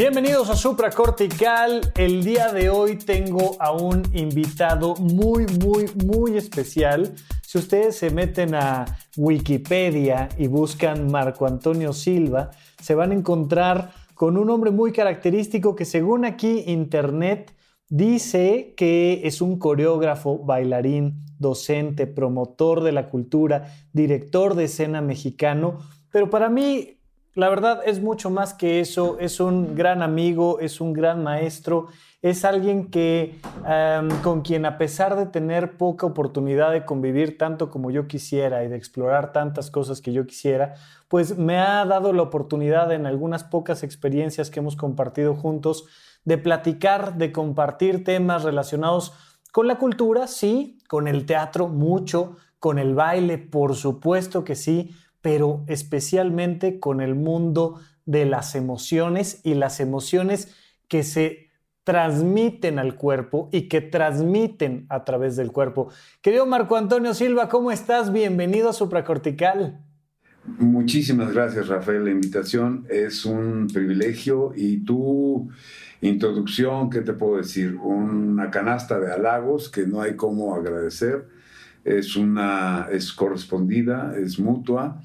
Bienvenidos a Supracortical. El día de hoy tengo a un invitado muy, muy, muy especial. Si ustedes se meten a Wikipedia y buscan Marco Antonio Silva, se van a encontrar con un hombre muy característico que según aquí Internet dice que es un coreógrafo, bailarín, docente, promotor de la cultura, director de escena mexicano. Pero para mí la verdad es mucho más que eso, es un gran amigo, es un gran maestro, es alguien que con quien a pesar de tener poca oportunidad de convivir tanto como yo quisiera y de explorar tantas cosas que yo quisiera, pues me ha dado la oportunidad en algunas pocas experiencias que hemos compartido juntos de platicar, de compartir temas relacionados con la cultura, sí, con el teatro, mucho, con el baile, por supuesto que sí, pero especialmente con el mundo de las emociones y las emociones que se transmiten al cuerpo y que transmiten a través del cuerpo. Querido Marco Antonio Silva, ¿cómo estás? Bienvenido a Supracortical. Muchísimas gracias, Rafael. La invitación es un privilegio y tu introducción, ¿qué te puedo decir? Una canasta de halagos que no hay cómo agradecer es, una, es correspondida, es mutua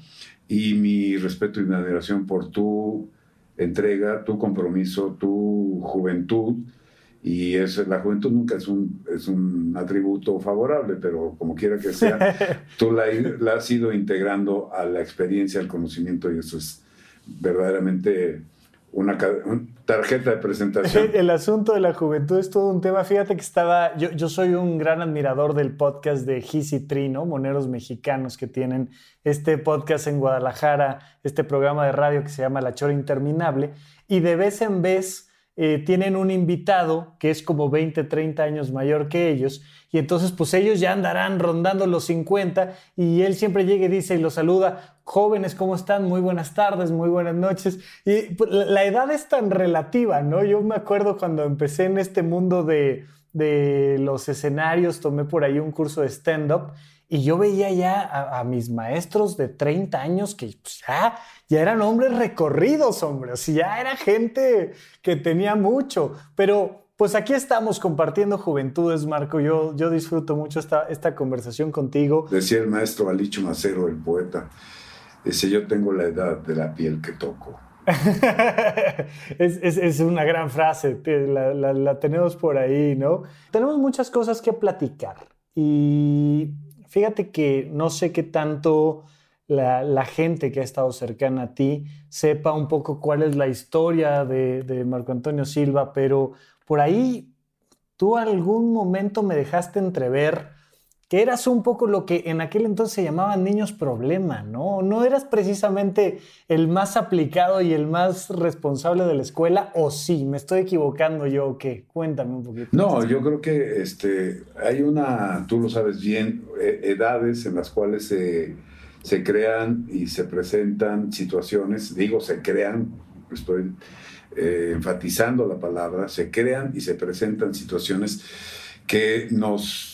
y mi respeto y mi admiración por tu entrega, tu compromiso, tu juventud. Y es, la juventud nunca es un, es un atributo favorable, pero como quiera que sea, tú la, la has ido integrando a la experiencia, al conocimiento, y eso es verdaderamente una, tarjeta de presentación. El asunto de la juventud es todo un tema. Fíjate que estaba, yo, yo soy un gran admirador del podcast de Gis y Trino, moneros mexicanos que tienen este podcast en Guadalajara, este programa de radio que se llama La Chora Interminable, y de vez en vez eh, tienen un invitado que es como 20, 30 años mayor que ellos, y entonces pues ellos ya andarán rondando los 50 y él siempre llega y dice y los saluda, jóvenes, ¿cómo están? Muy buenas tardes, muy buenas noches. Y pues, la edad es tan relativa, ¿no? Yo me acuerdo cuando empecé en este mundo de, de los escenarios, tomé por ahí un curso de stand-up y yo veía ya a, mis maestros de 30 años que pues, ya, ya eran hombres recorridos, hombre. O sea, ya era gente que tenía mucho. Pero pues aquí estamos compartiendo juventudes, Marco. Yo, yo disfruto mucho esta, esta conversación contigo. Decía el maestro Alicho Macero, el poeta, dice, yo tengo la edad de la piel que toco. es, es, es, una gran frase, la, la, la tenemos por ahí, ¿no? Tenemos muchas cosas que platicar y Fíjate que no sé qué tanto la, gente que ha estado cercana a ti sepa un poco cuál es la historia de, de Marco Antonio Silva, pero por ahí tú algún momento me dejaste entrever que eras un poco lo que en aquel entonces se llamaban niños problema, ¿no? No eras precisamente el más aplicado y el más responsable de la escuela, o sí, me estoy equivocando yo, ¿o qué? Cuéntame un poquito. No, yo creo que este, hay una, tú lo sabes bien, eh, edades en las cuales se, se crean y se presentan situaciones, digo, se crean, estoy eh, enfatizando la palabra, se crean y se presentan situaciones que nos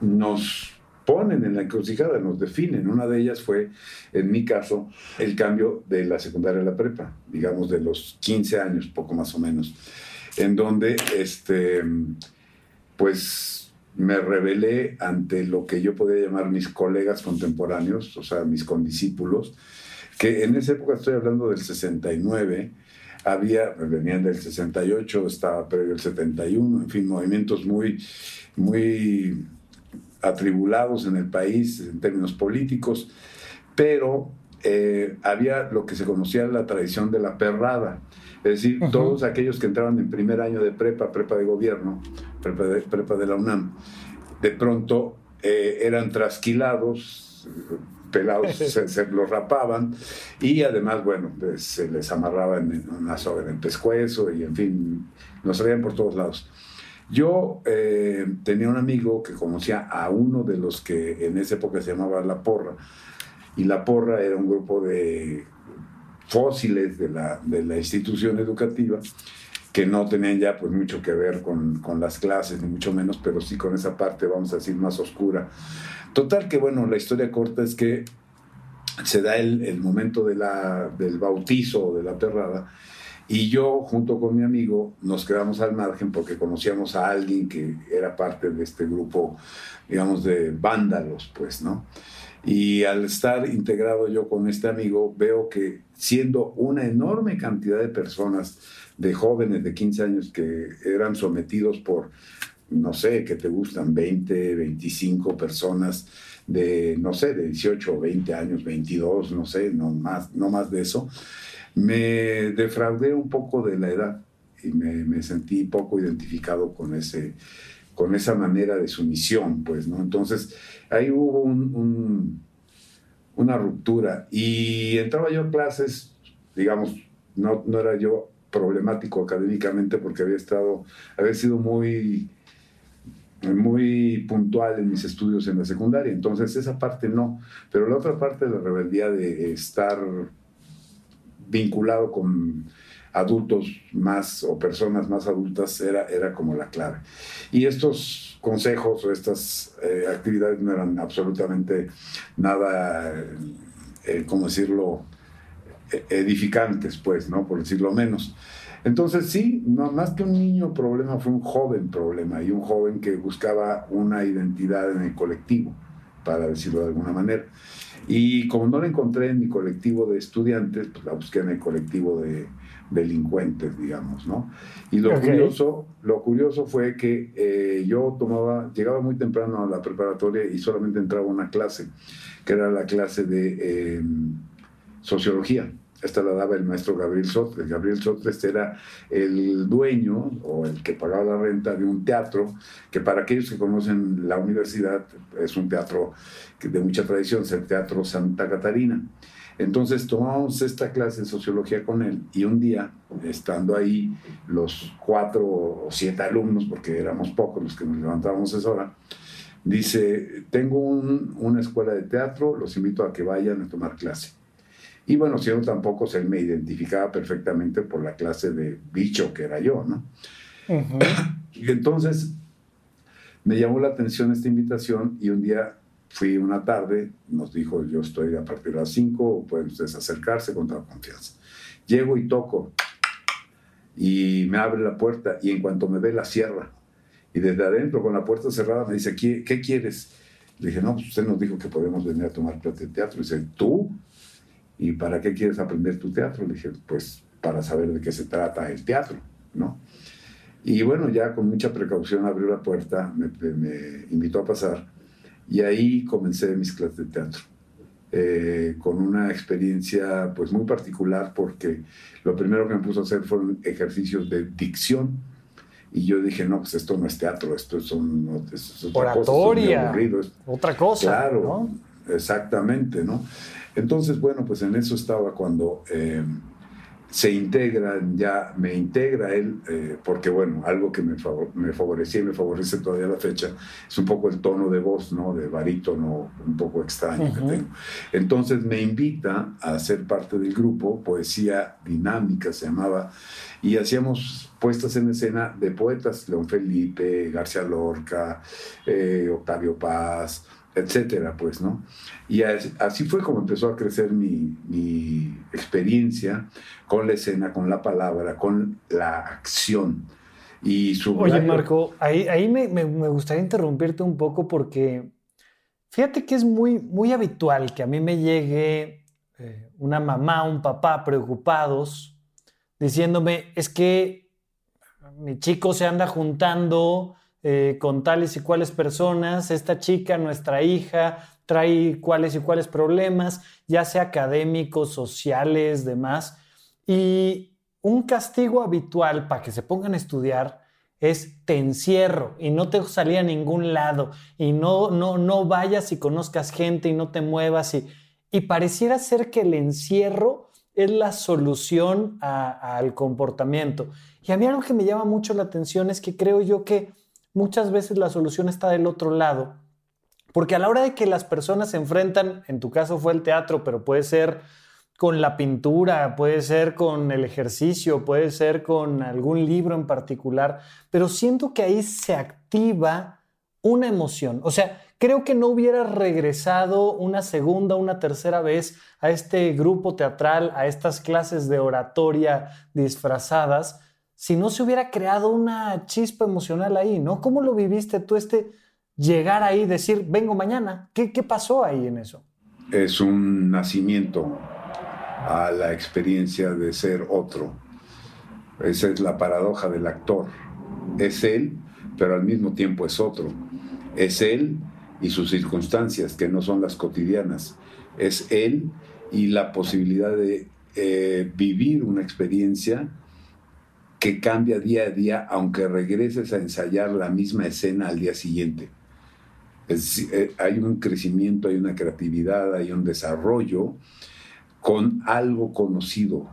nos ponen en la encrucijada, nos definen. Una de ellas fue, en mi caso, el cambio de la secundaria a la prepa, digamos de los 15 años, poco más o menos, en donde, este, pues, me rebelé ante lo que yo podía llamar mis colegas contemporáneos, o sea, mis condiscípulos, que en esa época, estoy hablando del 69, había, venían del 68, estaba previo el 71, en fin, movimientos muy, muy atribulados en el país en términos políticos, pero eh, había lo que se conocía la tradición de la perrada. Es decir, todos aquellos que entraban en primer año de prepa, prepa de gobierno, prepa de, prepa de la UNAM, de pronto eh, eran trasquilados, pelados, se, los rapaban y además, bueno, pues, se les amarraban en una soga en el pescuezo y en fin, nos salían por todos lados. Yo eh, tenía un amigo que conocía a uno de los que en esa época se llamaba La Porra, y La Porra era un grupo de fósiles de la, de la institución educativa que no tenían ya pues mucho que ver con, con, las clases, ni mucho menos, pero sí con esa parte, vamos a decir, más oscura. Total que, bueno, la historia corta es que se da el, el momento de la, del bautizo de la perrada, y yo, junto con mi amigo, nos quedamos al margen porque conocíamos a alguien que era parte de este grupo, digamos, de vándalos, pues, ¿no? Y al estar integrado yo con este amigo, veo que siendo una enorme cantidad de personas, de jóvenes de 15 años que eran sometidos por, no sé, que te gustan 20, 25 personas de, no sé, de 18 o 20 años, 22, no sé, no más, no más de eso, me defraudé un poco de la edad y me, sentí poco identificado con, ese, con esa manera de sumisión, pues, ¿no? Entonces, ahí hubo una ruptura y entraba yo a clases, digamos, no, no era yo problemático académicamente porque había estado, había sido muy, muy puntual en mis estudios en la secundaria. Entonces esa parte no, pero la otra parte de la rebeldía de estar vinculado con adultos más o personas más adultas era, era como la clave. Y estos consejos o estas eh, actividades no eran absolutamente nada, eh, ¿cómo decirlo?, edificantes, pues, ¿no? Por decirlo menos. Entonces, sí, no, más que un niño problema, fue un joven problema y un joven que buscaba una identidad en el colectivo, para decirlo de alguna manera. Y como no la encontré en mi colectivo de estudiantes, pues la busqué en el colectivo de delincuentes, digamos, ¿no? Y lo, curioso, lo curioso fue que eh, yo tomaba, llegaba muy temprano a la preparatoria y solamente entraba una clase, que era la clase de em, sociología. Esta la daba el maestro Gabriel Sotres. Gabriel Sotres era el dueño o el que pagaba la renta de un teatro, que para aquellos que conocen la universidad es un teatro de mucha tradición, es el Teatro Santa Catarina. Entonces tomamos esta clase de sociología con él y un día, estando ahí los cuatro o siete alumnos, porque éramos pocos los que nos levantábamos esa hora, dice, tengo una escuela de teatro, los invito a que vayan a tomar clase. Y bueno, si no tampoco se me identificaba perfectamente por la clase de bicho que era yo, ¿no? y entonces me llamó la atención esta invitación y un día fui una tarde, nos dijo, yo estoy a partir de las 5, pueden ustedes acercarse con toda confianza. Llego y toco y me abre la puerta y en cuanto me ve la cierra y desde adentro con la puerta cerrada me dice, ¿qué, qué quieres? Le dije, no, pues usted nos dijo que podemos venir a tomar clase de teatro. Y dice, ¿tú? ¿Y para qué quieres aprender tu teatro? Le dije, pues para saber de qué se trata el teatro, ¿no? Y bueno, ya con mucha precaución abrió la puerta, me, invitó a pasar y ahí comencé mis clases de teatro. Eh, con una experiencia pues muy particular porque lo primero que me puso a hacer fueron ejercicios de dicción y yo dije, no, pues esto no es teatro, esto es, un, es otra Oratoria, cosa. otra cosa. Claro, exactamente, ¿no? Entonces, bueno, pues en eso estaba cuando eh, se integran, ya me integra él, eh, porque bueno, algo que me, me favorecía y me favorece todavía la fecha, es un poco el tono de voz, ¿no? De barítono, un poco extraño que tengo. Entonces me invita a ser parte del grupo, Poesía Dinámica se llamaba, y hacíamos puestas en escena de poetas, León Felipe, García Lorca, eh, Octavio Paz, etcétera, pues, ¿no? Y así fue como empezó a crecer mi, mi, experiencia con la escena, con la palabra, con la acción. Y su Oye, Marco, ahí, ahí me, me, gustaría interrumpirte un poco porque fíjate que es muy, muy habitual que a mí me llegue eh, una mamá, un papá preocupados diciéndome, es que mi chico se anda juntando eh, con tales y cuales personas, esta chica, nuestra hija, trae cuáles y cuáles problemas, ya sea académicos, sociales, demás. Y un castigo habitual para que se pongan a estudiar es te encierro y no te salía a ningún lado y no, no, no vayas y conozcas gente y no te muevas y, y pareciera ser que el encierro es la solución al comportamiento. Y a mí algo que me llama mucho la atención es que creo yo que muchas veces la solución está del otro lado. Porque a la hora de que las personas se enfrentan, en tu caso fue el teatro, pero puede ser con la pintura, puede ser con el ejercicio, puede ser con algún libro en particular, pero siento que ahí se activa una emoción. O sea, creo que no hubiera regresado una segunda, una tercera vez a este grupo teatral, a estas clases de oratoria disfrazadas, si no se hubiera creado una chispa emocional ahí, ¿no? ¿Cómo lo viviste tú este llegar ahí, decir, vengo mañana? ¿Qué, pasó ahí en eso? Es un nacimiento a la experiencia de ser otro. Esa es la paradoja del actor. Es él, pero al mismo tiempo es otro. Es él y sus circunstancias, que no son las cotidianas. Es él y la posibilidad de eh, vivir una experiencia que cambia día a día, aunque regreses a ensayar la misma escena al día siguiente. Eh, hay un crecimiento, hay una creatividad, hay un desarrollo con algo conocido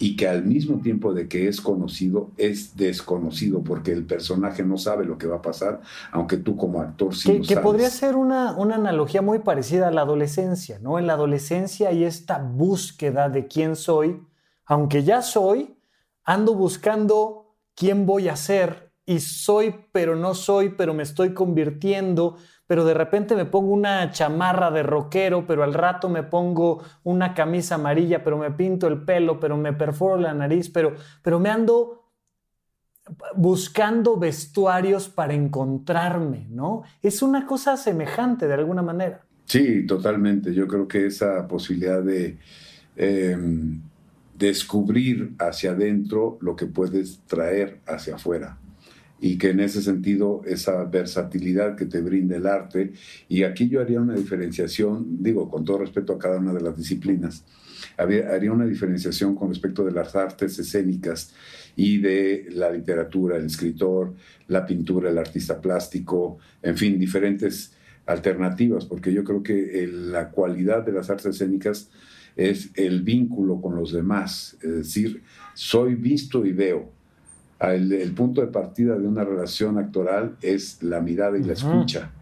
y que al mismo tiempo de que es conocido, es desconocido, porque el personaje no sabe lo que va a pasar, aunque tú como actor sí que, lo que podría ser una, una, analogía muy parecida a la adolescencia, ¿no? En la adolescencia hay esta búsqueda de quién soy, aunque ya soy, ando buscando quién voy a ser, y soy, pero no soy, pero me estoy convirtiendo, pero de repente me pongo una chamarra de rockero, pero al rato me pongo una camisa amarilla, pero me pinto el pelo, pero me perforo la nariz, pero, pero me ando buscando vestuarios para encontrarme, ¿no? Es una cosa semejante de alguna manera. Sí, totalmente. Yo creo que esa posibilidad de em, descubrir hacia adentro lo que puedes traer hacia afuera. Y que en ese sentido esa versatilidad que te brinda el arte, y aquí yo haría una diferenciación, digo, con todo respeto a cada una de las disciplinas, haría una diferenciación con respecto de las artes escénicas y de la literatura, el escritor, la pintura, el artista plástico, en fin, diferentes alternativas, porque yo creo que la cualidad de las artes escénicas es el vínculo con los demás, es decir, soy visto y veo, el, punto de partida de una relación actoral es la mirada y la escucha.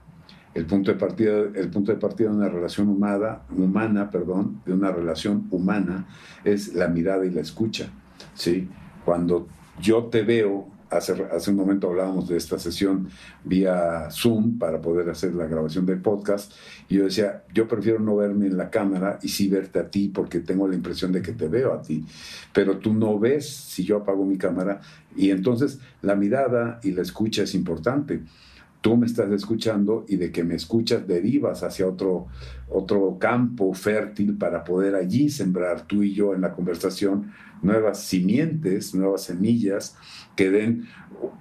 El punto de partida, el punto de partida de una relación humana, humana, perdón, de una relación humana es la mirada y la escucha. ¿sí? Cuando yo te veo Hace, un momento hablábamos de esta sesión vía Zoom para poder hacer la grabación del podcast y yo decía, yo prefiero no verme en la cámara y sí verte a ti porque tengo la impresión de que te veo a ti, pero tú no ves si yo apago mi cámara y entonces la mirada y la escucha es importante. Tú me estás escuchando y de que me escuchas derivas hacia otro, otro campo fértil para poder allí sembrar tú y yo en la conversación nuevas simientes, nuevas semillas que den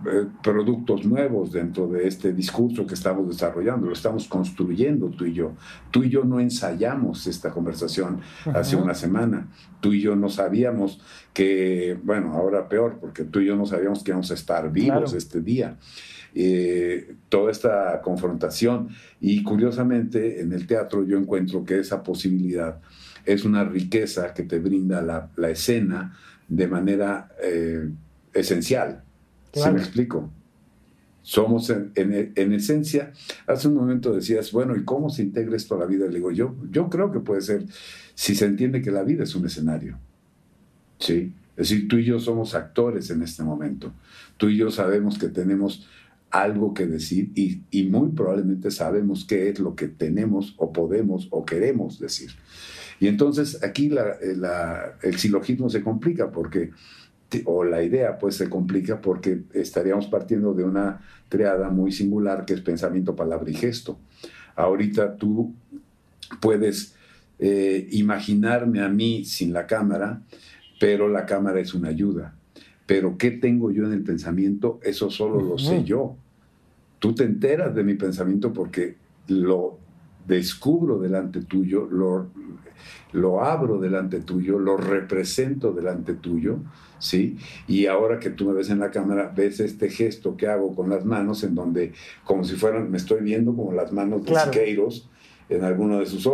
eh, productos nuevos dentro de este discurso que estamos desarrollando, lo estamos construyendo tú y yo. Tú y yo no ensayamos esta conversación hace una semana, tú y yo no sabíamos que, bueno, ahora peor, porque tú y yo no sabíamos que íbamos a estar vivos este día. Eh, toda esta confrontación. Y curiosamente, en el teatro yo encuentro que esa posibilidad es una riqueza que te brinda la, escena de manera eh, esencial. ¿Sí me explico? Somos en, esencia, hace un momento decías, bueno, ¿y cómo se integra esto a la vida? Le digo, yo, yo creo que puede ser si se entiende que la vida es un escenario. ¿Sí? Es decir, tú y yo somos actores en este momento. Tú y yo sabemos que tenemos algo que decir y, muy probablemente sabemos qué es lo que tenemos o podemos o queremos decir. Y entonces aquí eh, el silogismo se complica porque, o la idea pues se complica porque estaríamos partiendo de una triada muy singular que es pensamiento, palabra y gesto. Ahorita tú puedes eh, imaginarme a mí sin la cámara, pero la cámara es una ayuda. Pero ¿qué tengo yo en el pensamiento? Eso solo lo sé yo. Tú te enteras de mi pensamiento porque lo descubro delante tuyo, lo, lo abro delante tuyo, lo represento delante tuyo, ¿sí? Y ahora que tú me ves en la cámara, ves este gesto que hago con las manos, en donde, como si fueran, me estoy viendo como las manos de Siqueiros en alguno de sus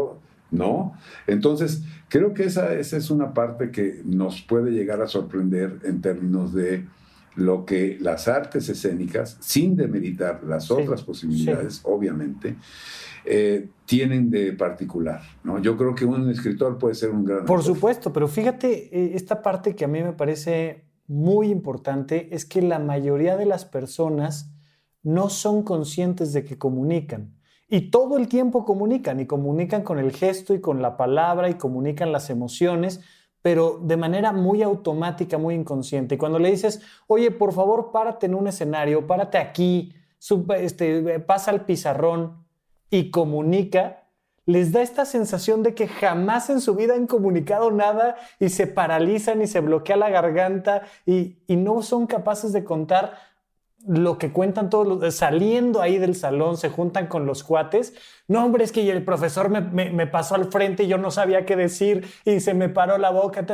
¿no? Entonces, creo que esa, esa es una parte que nos puede llegar a sorprender en términos de lo que las artes escénicas, sin demeritar las otras posibilidades, obviamente, eh, tienen de particular. ¿no? Yo creo que un escritor puede ser un gran... Por supuesto, pero fíjate, eh, esta parte que a mí me parece muy importante es que la mayoría de las personas no son conscientes de que comunican. Y todo el tiempo comunican, y comunican con el gesto y con la palabra, y comunican las emociones, pero de manera muy automática, muy inconsciente. Y cuando le dices, oye, por favor, párate en un escenario, párate aquí, este, pasa al pizarrón y comunica, les da esta sensación de que jamás en su vida han comunicado nada y se paralizan y se bloquea la garganta y, no son capaces de contar lo que cuentan todos los, saliendo ahí del salón, se juntan con los cuates. No, hombre, es que el profesor me, pasó al frente y yo no sabía qué decir y se me paró la boca.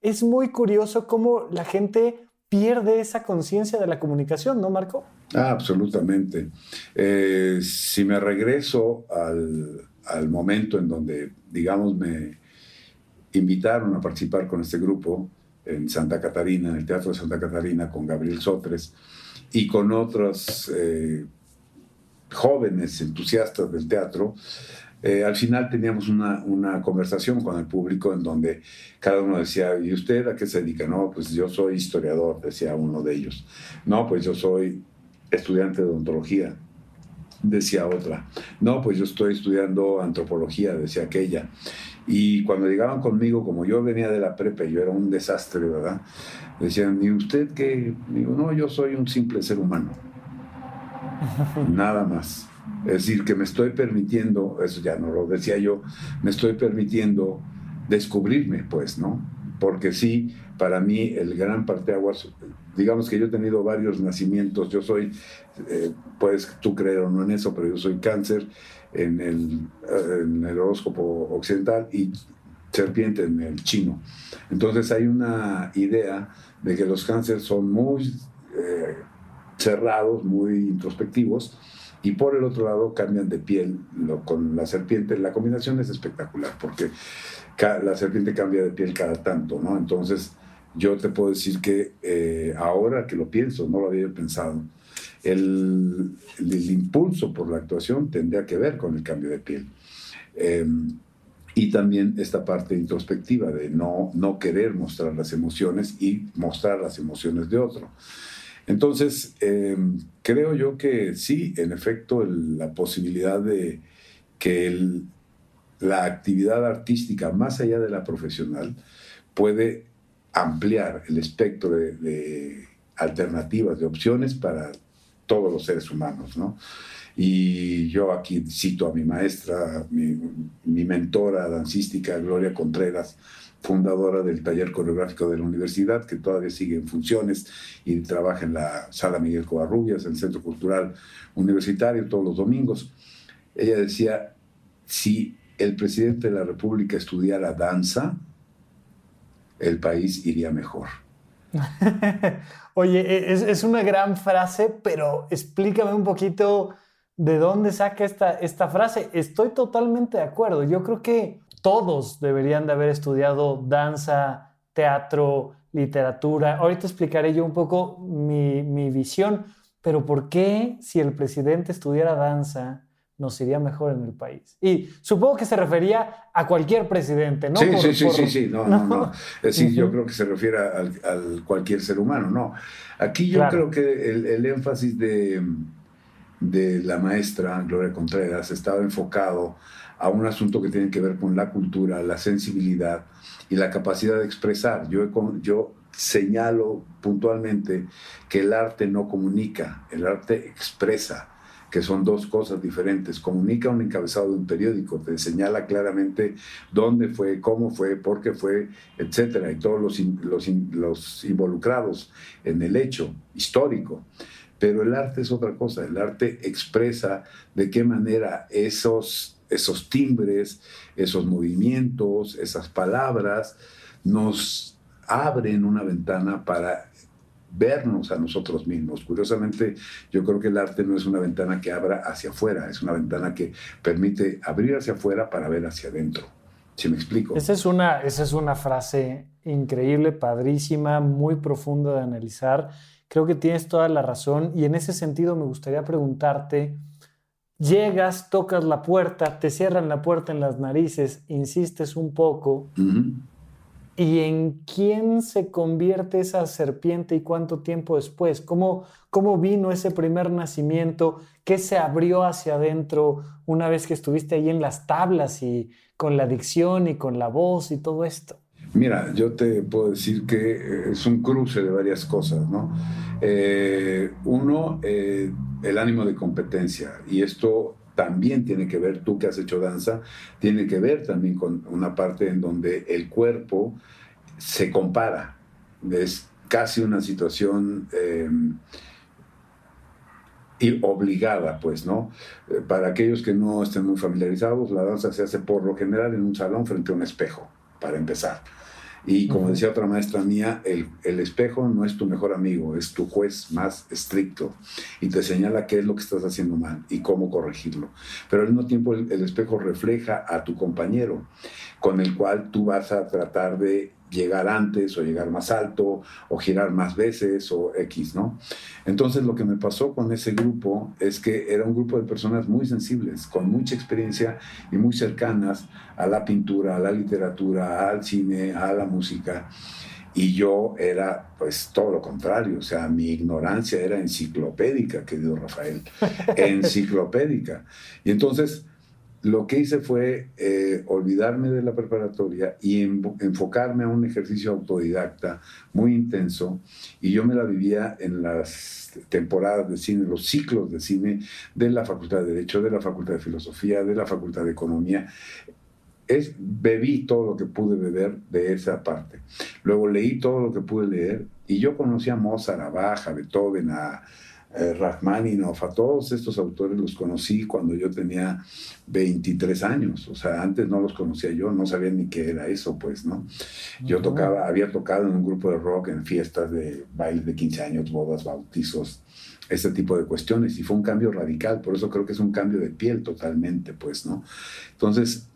Es muy curioso cómo la gente pierde esa conciencia de la comunicación, ¿no, Marco? Ah, absolutamente. Eh, si me regreso al, al momento en donde, digamos, me invitaron a participar con este grupo en Santa Catarina, en el Teatro de Santa Catarina, con Gabriel Sotres, y con otros eh, jóvenes entusiastas del teatro, eh, al final teníamos una, una, conversación con el público en donde cada uno decía, ¿y usted a qué se dedica? No, pues yo soy historiador, decía uno de ellos. No, pues yo soy estudiante de odontología, decía otra. No, pues yo estoy estudiando antropología, decía aquella. Y cuando llegaban conmigo, como yo venía de la prepa, yo era un desastre, ¿verdad? Decían, ¿y usted qué? Digo, no, yo soy un simple ser humano. Nada más. Es decir, que me estoy permitiendo, eso ya no lo decía yo, me estoy permitiendo descubrirme, pues, ¿no? Porque sí, para mí el gran parteaguas, digamos que yo he tenido varios nacimientos, yo soy, eh, puedes tú creer o no en eso, pero yo soy cáncer en el, el horóscopo occidental y serpiente en el chino. Entonces hay una idea de que los cánceres son muy eh, cerrados, muy introspectivos, y por el otro lado cambian de piel con la serpiente. La combinación es espectacular porque la serpiente cambia de piel cada tanto, ¿no? Entonces yo te puedo decir que eh, ahora que lo pienso, no lo había pensado, el, el, impulso por la actuación tendría que ver con el cambio de piel. Em, y también esta parte introspectiva de no, no querer mostrar las emociones y mostrar las emociones de otro. Entonces, em, creo yo que sí, en efecto, la posibilidad de que la actividad artística, más allá de la profesional, puede ampliar el espectro de, alternativas, de opciones para todos los seres humanos, ¿no? Y yo aquí cito a mi maestra, mi, mentora dancística, Gloria Contreras, fundadora del taller coreográfico de la universidad, que todavía sigue en funciones y trabaja en la sala Miguel Covarrubias, en el Centro Cultural Universitario, todos los domingos. Ella decía, si el presidente de la República estudiara danza, el país iría mejor. Oye, e, es, es, una gran frase, pero explícame un poquito ¿De dónde saca esta, esta frase? Estoy totalmente de acuerdo. Yo creo que todos deberían de haber estudiado danza, teatro, literatura. Ahorita explicaré yo un poco mi, mi visión, pero ¿por qué si el presidente estudiara danza nos iría mejor en el país? Y supongo que se refería a cualquier presidente, ¿no? Sí, sí, sí, sí, sí, no, no, no. Es decir, yo creo que se refiere al, cualquier ser humano, no. Aquí yo creo que el, el énfasis de de la maestra Gloria Contreras estaba enfocado a un asunto que tiene que ver con la cultura, la sensibilidad y la capacidad de expresar. Yo, yo señalo puntualmente que el arte no comunica, el arte expresa, que son dos cosas diferentes. Comunica un encabezado de un periódico, te señala claramente dónde fue, cómo fue, por qué fue, etcétera, y todos los, los, involucrados en el hecho histórico. Pero el arte es otra cosa, el arte expresa de qué manera esos, esos timbres, esos movimientos, esas palabras nos abren una ventana para vernos a nosotros mismos. Curiosamente, yo creo que el arte no es una ventana que abra hacia afuera, es una ventana que permite abrir hacia afuera para ver hacia adentro. ¿Sí me explico? Esa es una, esa es una frase increíble, padrísima, muy profunda de analizar. Creo que tienes toda la razón y en ese sentido me gustaría preguntarte, llegas, tocas la puerta, te cierran la puerta en las narices, insistes un poco. ¿Y en quién se convierte esa serpiente y cuánto tiempo después? ¿Cómo, ¿Cómo vino ese primer nacimiento? ¿Qué se abrió hacia adentro una vez que estuviste ahí en las tablas y con la dicción y con la voz y todo esto? Mira, yo te puedo decir que eh, es un cruce de varias cosas, ¿no? Eh, uno, eh, el ánimo de competencia, y esto también tiene que ver, tú que has hecho danza, tiene que ver también con una parte en donde el cuerpo se compara. Es casi una situación obligada, pues, ¿no? Para aquellos que no estén muy familiarizados, la danza se hace por lo general en un salón frente a un espejo, para empezar. Y como decía otra maestra mía, el, el, espejo no es tu mejor amigo, es tu juez más estricto y te señala qué es lo que estás haciendo mal y cómo corregirlo. Pero al mismo tiempo el, el espejo refleja a tu compañero con el cual tú vas a tratar de llegar antes o llegar más alto o girar más veces o X, ¿no? Entonces lo que me pasó con ese grupo es que era un grupo de personas muy sensibles, con mucha experiencia y muy cercanas a la pintura, a la literatura, al cine, a la música. Y yo era, pues, todo lo contrario. O sea, mi ignorancia era enciclopédica, querido Rafael. Enciclopédica. Y entonces, lo que hice fue eh, olvidarme de la preparatoria y enfocarme a un ejercicio autodidacta muy intenso y yo me la vivía en las temporadas de cine, los ciclos de cine de la Facultad de Derecho, de la Facultad de Filosofía, de la Facultad de Economía. Es, bebí todo lo que pude beber de esa parte. Luego leí todo lo que pude leer y yo conocí a Mozart, a Bach, a Beethoven, a, eh, Rachmaninoff, a todos estos autores los conocí cuando yo tenía 23 años, o sea, antes no los conocía yo, no sabía ni qué era eso, pues, ¿no? Yo tocaba, había tocado en un grupo de rock en fiestas de baile de 15 años, bodas, bautizos, este tipo de cuestiones, y fue un cambio radical, por eso creo que es un cambio de piel totalmente, pues, ¿no? Entonces,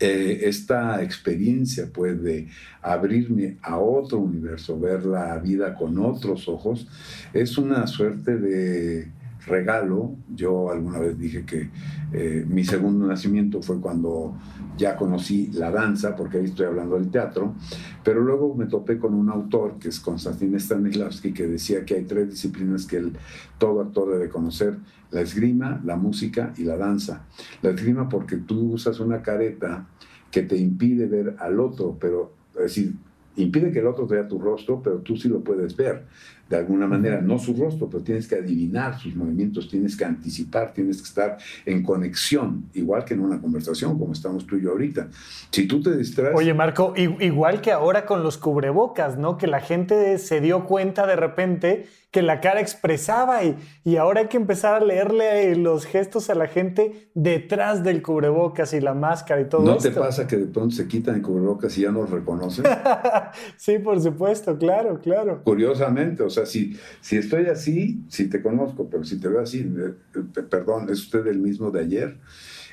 eh, esta experiencia pues de abrirme a otro universo, ver la vida con otros ojos, es una suerte de regalo. Yo alguna vez dije que eh, mi segundo nacimiento fue cuando ya conocí la danza, porque ahí estoy hablando del teatro, pero luego me topé con un autor que es Konstantin Stanislavski, que decía que hay tres disciplinas que el, todo actor debe conocer, la esgrima, la música y la danza. La esgrima porque tú usas una careta que te impide ver al otro, pero es decir, impide que el otro vea tu rostro, pero tú sí lo puedes ver de alguna manera, no su rostro, pero tienes que adivinar sus movimientos, tienes que anticipar, tienes que estar en conexión, igual que en una conversación como estamos tú y yo ahorita. Si tú te distraes... Oye, Marco, igual que ahora con los cubrebocas, ¿no? Que la gente se dio cuenta de repente que la cara expresaba y, y ahora hay que empezar a leerle los gestos a la gente detrás del cubrebocas y la máscara y todo ¿No esto. te pasa que de pronto se quitan el cubrebocas y ya no reconocen? sí, por supuesto, claro, claro. Curiosamente, o sea, si, si estoy así, si te conozco, pero si te veo así, eh, eh, perdón, ¿es usted el mismo de ayer?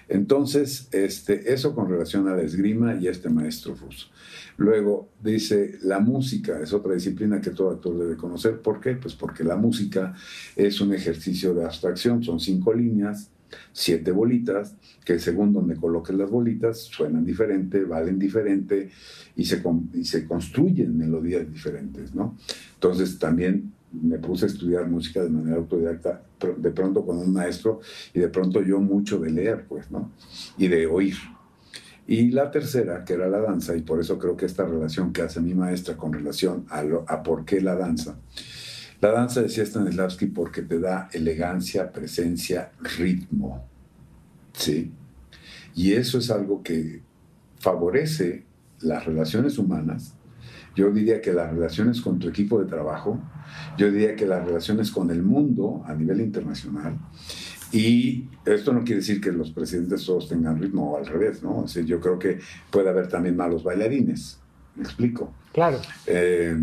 Entonces, este, eso con relación a la esgrima y a este maestro ruso. Luego dice, la música es otra disciplina que todo actor debe conocer. ¿Por qué? Pues porque la música es un ejercicio de abstracción, son cinco líneas, siete bolitas, que según donde coloques las bolitas suenan diferente, valen diferente y se, y se construyen melodías diferentes, ¿no? Entonces también me puse a estudiar música de manera autodidacta, de pronto con un maestro y de pronto yo mucho de leer, pues, ¿no? Y de oír. Y la tercera, que era la danza, y por eso creo que esta relación que hace mi maestra con relación a, a por qué la danza. La danza, decía Stanislavski, porque te da elegancia, presencia, ritmo. ¿Sí? Y eso es algo que favorece las relaciones humanas. Yo diría que las relaciones con tu equipo de trabajo, yo diría que las relaciones con el mundo a nivel internacional, y esto no quiere decir que los presidentes todos tengan ritmo o al revés, ¿no? O yo creo que puede haber también malos bailarines, me explico. Claro. Eh,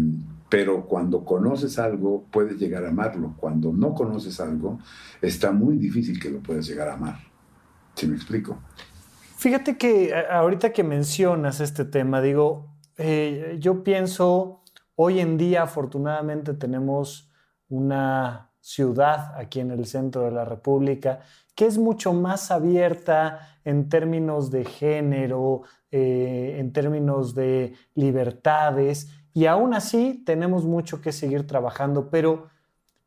pero cuando conoces algo, puedes llegar a amarlo. Cuando no conoces algo, está muy difícil que lo puedas llegar a amar. ¿Sí me explico? Fíjate que ahorita que mencionas este tema, digo, eh, yo pienso, hoy en día afortunadamente tenemos una ciudad aquí en el centro de la República que es mucho más abierta en términos de género, eh, en términos de libertades, y aún así tenemos mucho que seguir trabajando, pero,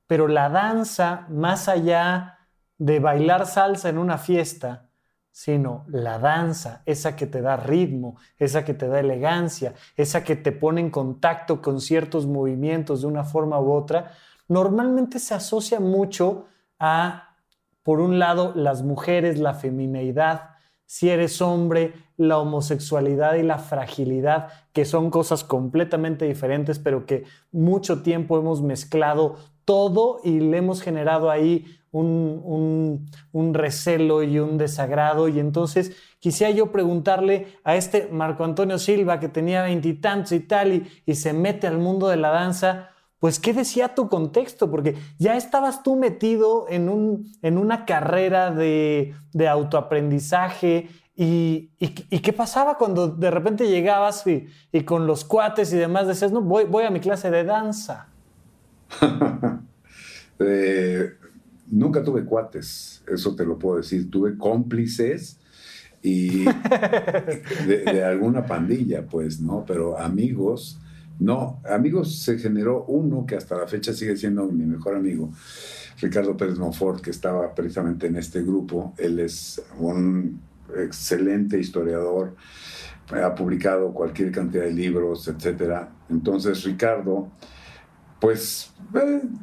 pero la danza, más allá de bailar salsa en una fiesta, sino la danza, esa que te da ritmo, esa que te da elegancia, esa que te pone en contacto con ciertos movimientos de una forma u otra, normalmente se asocia mucho a, por un lado, las mujeres, la femineidad, si eres hombre, la homosexualidad y la fragilidad, que son cosas completamente diferentes, pero que mucho tiempo hemos mezclado todo y le hemos generado ahí un, recelo y un desagrado. Y entonces quisiera yo preguntarle a este Marco Antonio Silva, que tenía veintitantos y tal, y, y se mete al mundo de la danza, pues ¿qué decía tu contexto? Porque ya estabas tú metido en, un, en una carrera de, de autoaprendizaje. Y, y, qué pasaba cuando de repente llegabas y, con los cuates y demás decías, no, voy, voy a mi clase de danza? eh, nunca tuve cuates, eso te lo puedo decir. Tuve cómplices y de, alguna pandilla, pues, ¿no? Pero amigos, no. Amigos se generó uno que hasta la fecha sigue siendo mi mejor amigo, Ricardo Pérez Monfort, que estaba precisamente en este grupo. Él es un excelente historiador, ha publicado cualquier cantidad de libros, etcétera. Entonces, Ricardo pues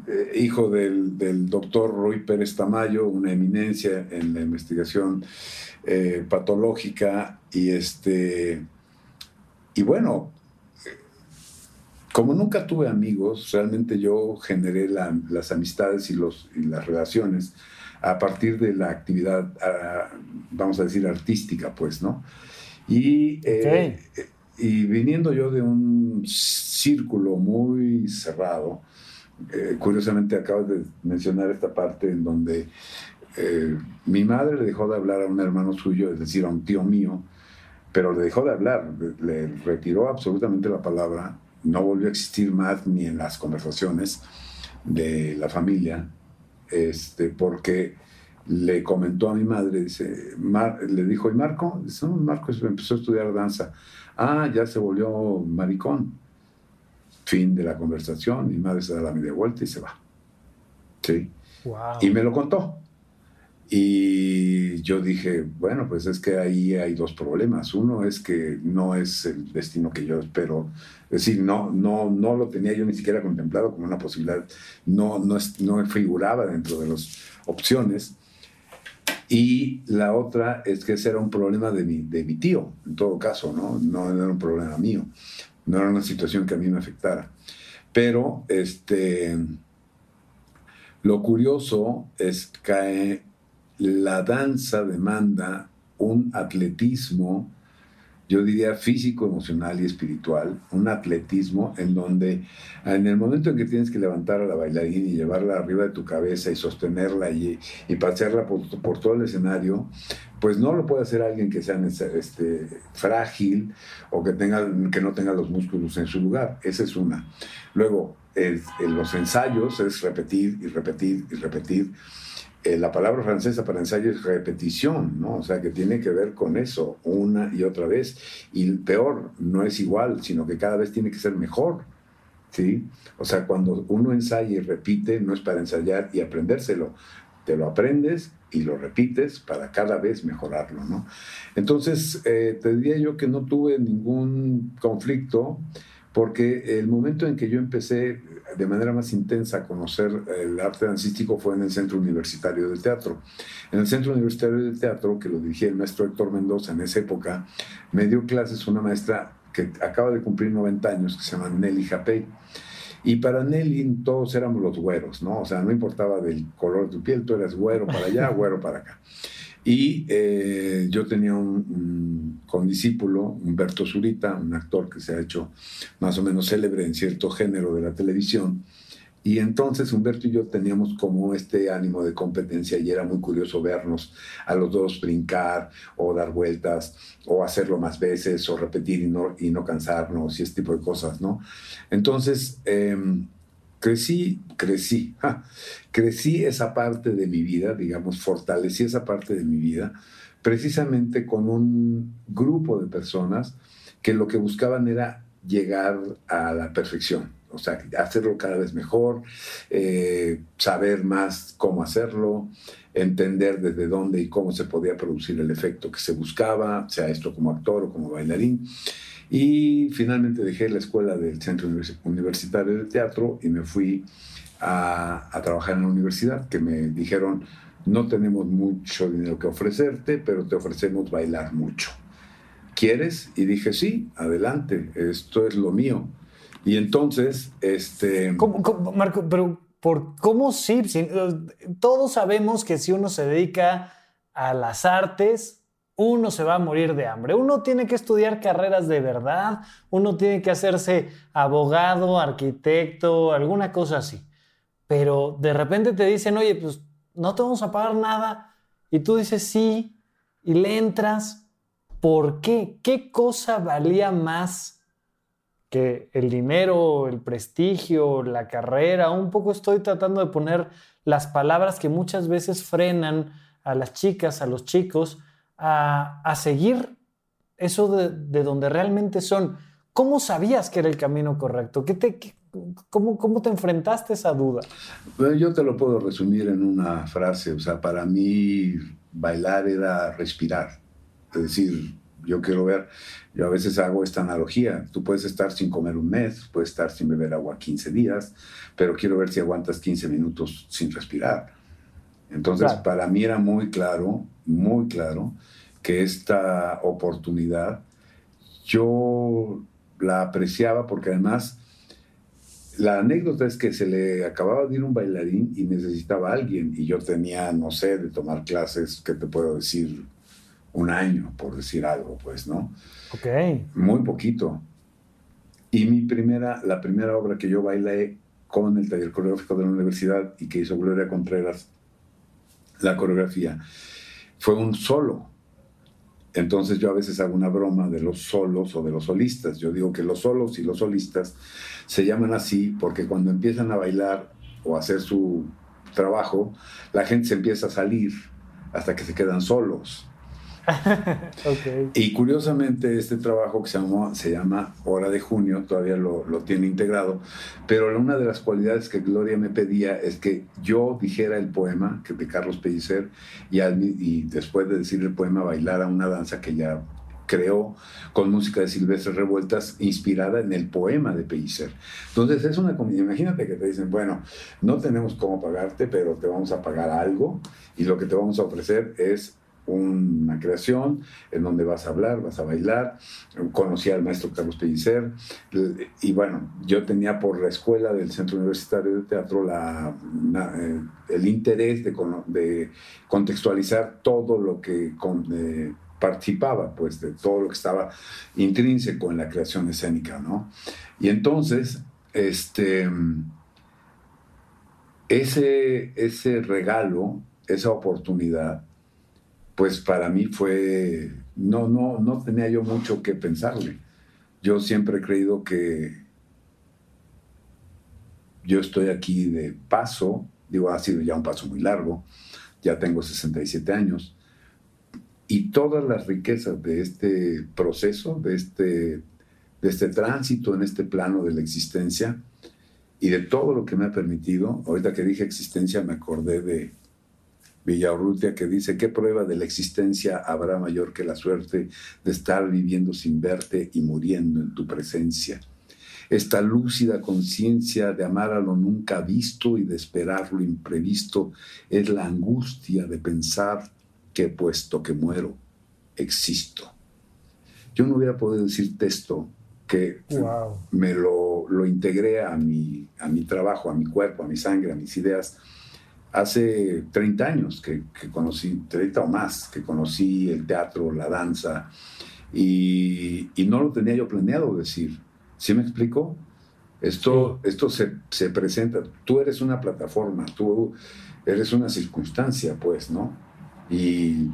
eh, hijo del, doctor Roy Pérez Tamayo, una eminencia en la investigación eh, patológica y este y bueno como nunca tuve amigos realmente yo generé las amistades y, los, y las relaciones a partir de la actividad vamos a decir artística pues no y eh, y viniendo yo de un círculo muy cerrado, eh, curiosamente acabo de mencionar esta parte en donde eh, mi madre le dejó de hablar a un hermano suyo, es decir, a un tío mío, pero le dejó de hablar, le retiró absolutamente la palabra, no volvió a existir más ni en las conversaciones de la familia, este, porque le comentó a mi madre, dice, le dijo, ¿y Marco? Dice, Marco empezó a estudiar danza. Ah, ya se volvió maricón. Fin de la conversación. Mi madre se da la media vuelta y se va. Sí. Y me lo contó. Y yo dije, bueno, pues es que ahí hay dos problemas. Uno es que no es el destino que yo espero. Es decir, no, no, no lo tenía yo ni siquiera contemplado como una posibilidad. No, no, no figuraba dentro de las opciones. Y la otra es que ese era un problema de mi, de mi tío, en todo caso, ¿no? No era un problema mío, no era una situación que a mí me afectara. Pero este, lo curioso es que la danza demanda un atletismo yo diría físico, emocional y espiritual, un atletismo en donde en el momento en que tienes que levantar a la bailarina y llevarla arriba de tu cabeza y sostenerla y, y pasearla por, por, todo el escenario, pues no lo puede hacer alguien que sea este, frágil o que, tenga, que no tenga los músculos en su lugar. Esa es una. Luego, en los ensayos es repetir y repetir y repetir eh, la palabra francesa para ensayo es repetición, ¿no? O sea, que tiene que ver con eso una y otra vez. Y peor, no es igual, sino que cada vez tiene que ser mejor, ¿sí? O sea, cuando uno ensaya y repite, no es para ensayar y aprendérselo. Te lo aprendes y lo repites para cada vez mejorarlo, ¿no? Entonces, eh, te diría yo que no tuve ningún conflicto porque el momento en que yo empecé de manera más intensa a conocer el arte dancístico fue en el Centro Universitario del Teatro. En el Centro Universitario del Teatro, que lo dirigía el maestro Héctor Mendoza en esa época, me dio clases una maestra que acaba de cumplir 90 años, que se llama Nelly Japey. Y para Nelly todos éramos los güeros, ¿no? O sea, no importaba del color de tu piel, tú eras güero para allá, güero para acá. Y eh, yo tenía un, condiscípulo, Humberto Zurita, un actor que se ha hecho más o menos célebre en cierto género de la televisión, Y entonces Humberto y yo teníamos como este ánimo de competencia y era muy curioso vernos a los dos brincar o dar vueltas o hacerlo más veces o repetir y no, y no cansarnos y este tipo de cosas, ¿no? Entonces, em, crecí, crecí, crecí esa parte de mi vida, digamos, fortalecí esa parte de mi vida precisamente con un grupo de personas que lo que buscaban era llegar a la perfección o sea, hacerlo cada vez mejor, eh, saber más cómo hacerlo, entender desde dónde y cómo se podía producir el efecto que se buscaba, sea esto como actor o como bailarín. Y finalmente dejé la escuela del Centro Universitario de Teatro y me fui a, a trabajar en la universidad, que me dijeron, no tenemos mucho dinero que ofrecerte, pero te ofrecemos bailar mucho. ¿Quieres? Y dije, sí, adelante, esto es lo mío. Y entonces, este... Marco, pero ¿por cómo sí? Todos sabemos que si uno se dedica a las artes, uno se va a morir de hambre. Uno tiene que estudiar carreras de verdad, uno tiene que hacerse abogado, arquitecto, alguna cosa así. Pero de repente te dicen, oye, pues no te vamos a pagar nada. Y tú dices sí, y le entras. ¿Por qué? ¿Qué cosa valía más que el dinero, el prestigio, la carrera, un poco estoy tratando de poner las palabras que muchas veces frenan a las chicas, a los chicos, a, seguir eso de, donde realmente son. ¿Cómo sabías que era el camino correcto? ¿Qué te, cómo, ¿Cómo te enfrentaste a esa duda? yo te lo puedo resumir en una frase. O sea, para mí bailar era respirar. Es decir, yo quiero ver, yo a veces hago esta analogía, tú puedes estar sin comer un mes, puedes estar sin beber agua 15 días, pero quiero ver si aguantas 15 minutos sin respirar. Entonces, para mí era muy claro, muy claro, que esta oportunidad yo la apreciaba porque además la anécdota es que se le acababa de ir un bailarín y necesitaba a alguien y yo tenía, no sé, de tomar clases, ¿qué te puedo decir? un año, por decir algo, pues, ¿no? Ok. Muy poquito. Y mi primera, la primera obra que yo bailé con el taller coreográfico de la universidad y que hizo Gloria Contreras, la coreografía, fue un solo. Entonces yo a veces hago una broma de los solos o de los solistas. Yo digo que los solos y los solistas se llaman así porque cuando empiezan a bailar o a hacer su trabajo, la gente se empieza a salir hasta que se quedan solos. Y curiosamente este trabajo que se, se llama Hora de Junio, todavía lo, lo, tiene integrado, pero una de las cualidades que Gloria me pedía es que yo dijera el poema que de Carlos Pellicer y, y después de decir el poema bailara una danza que ya creó con música de Silvestre Revueltas inspirada en el poema de Pellicer. Entonces es una comedia, imagínate que te dicen, bueno, no tenemos cómo pagarte, pero te vamos a pagar algo y lo que te vamos a ofrecer es una creación en donde vas a hablar, vas a bailar. Conocí al maestro Carlos Pellicer y bueno, yo tenía por la escuela del Centro Universitario de Teatro la, eh, el interés de, contextualizar todo lo que eh, participaba, pues de todo lo que estaba intrínseco en la creación escénica, ¿no? Y entonces, este, ese, ese regalo, esa oportunidad, pues para mí fue, no, no, no tenía yo mucho que pensarle. Yo siempre he creído que yo estoy aquí de paso, digo, ha sido ya un paso muy largo, ya tengo 67 años, y todas las riquezas de este proceso, de este, de este tránsito en este plano de la existencia, y de todo lo que me ha permitido, ahorita que dije existencia me acordé de, Villaurrutia que dice, ¿qué prueba de la existencia habrá mayor que la suerte de estar viviendo sin verte y muriendo en tu presencia? Esta lúcida conciencia de amar a lo nunca visto y de esperar lo imprevisto es la angustia de pensar que puesto que muero, existo. Yo no hubiera podido decir texto que me lo, lo integré a mi, a mi trabajo, a mi cuerpo, a mi sangre, a mis ideas hace 30 años que, conocí, 30 o más, que conocí el teatro, la danza, y, no lo tenía yo planeado decir. ¿Sí me explico? Esto, esto se, se, presenta, tú eres una plataforma, tú eres una circunstancia, pues, ¿no? Y,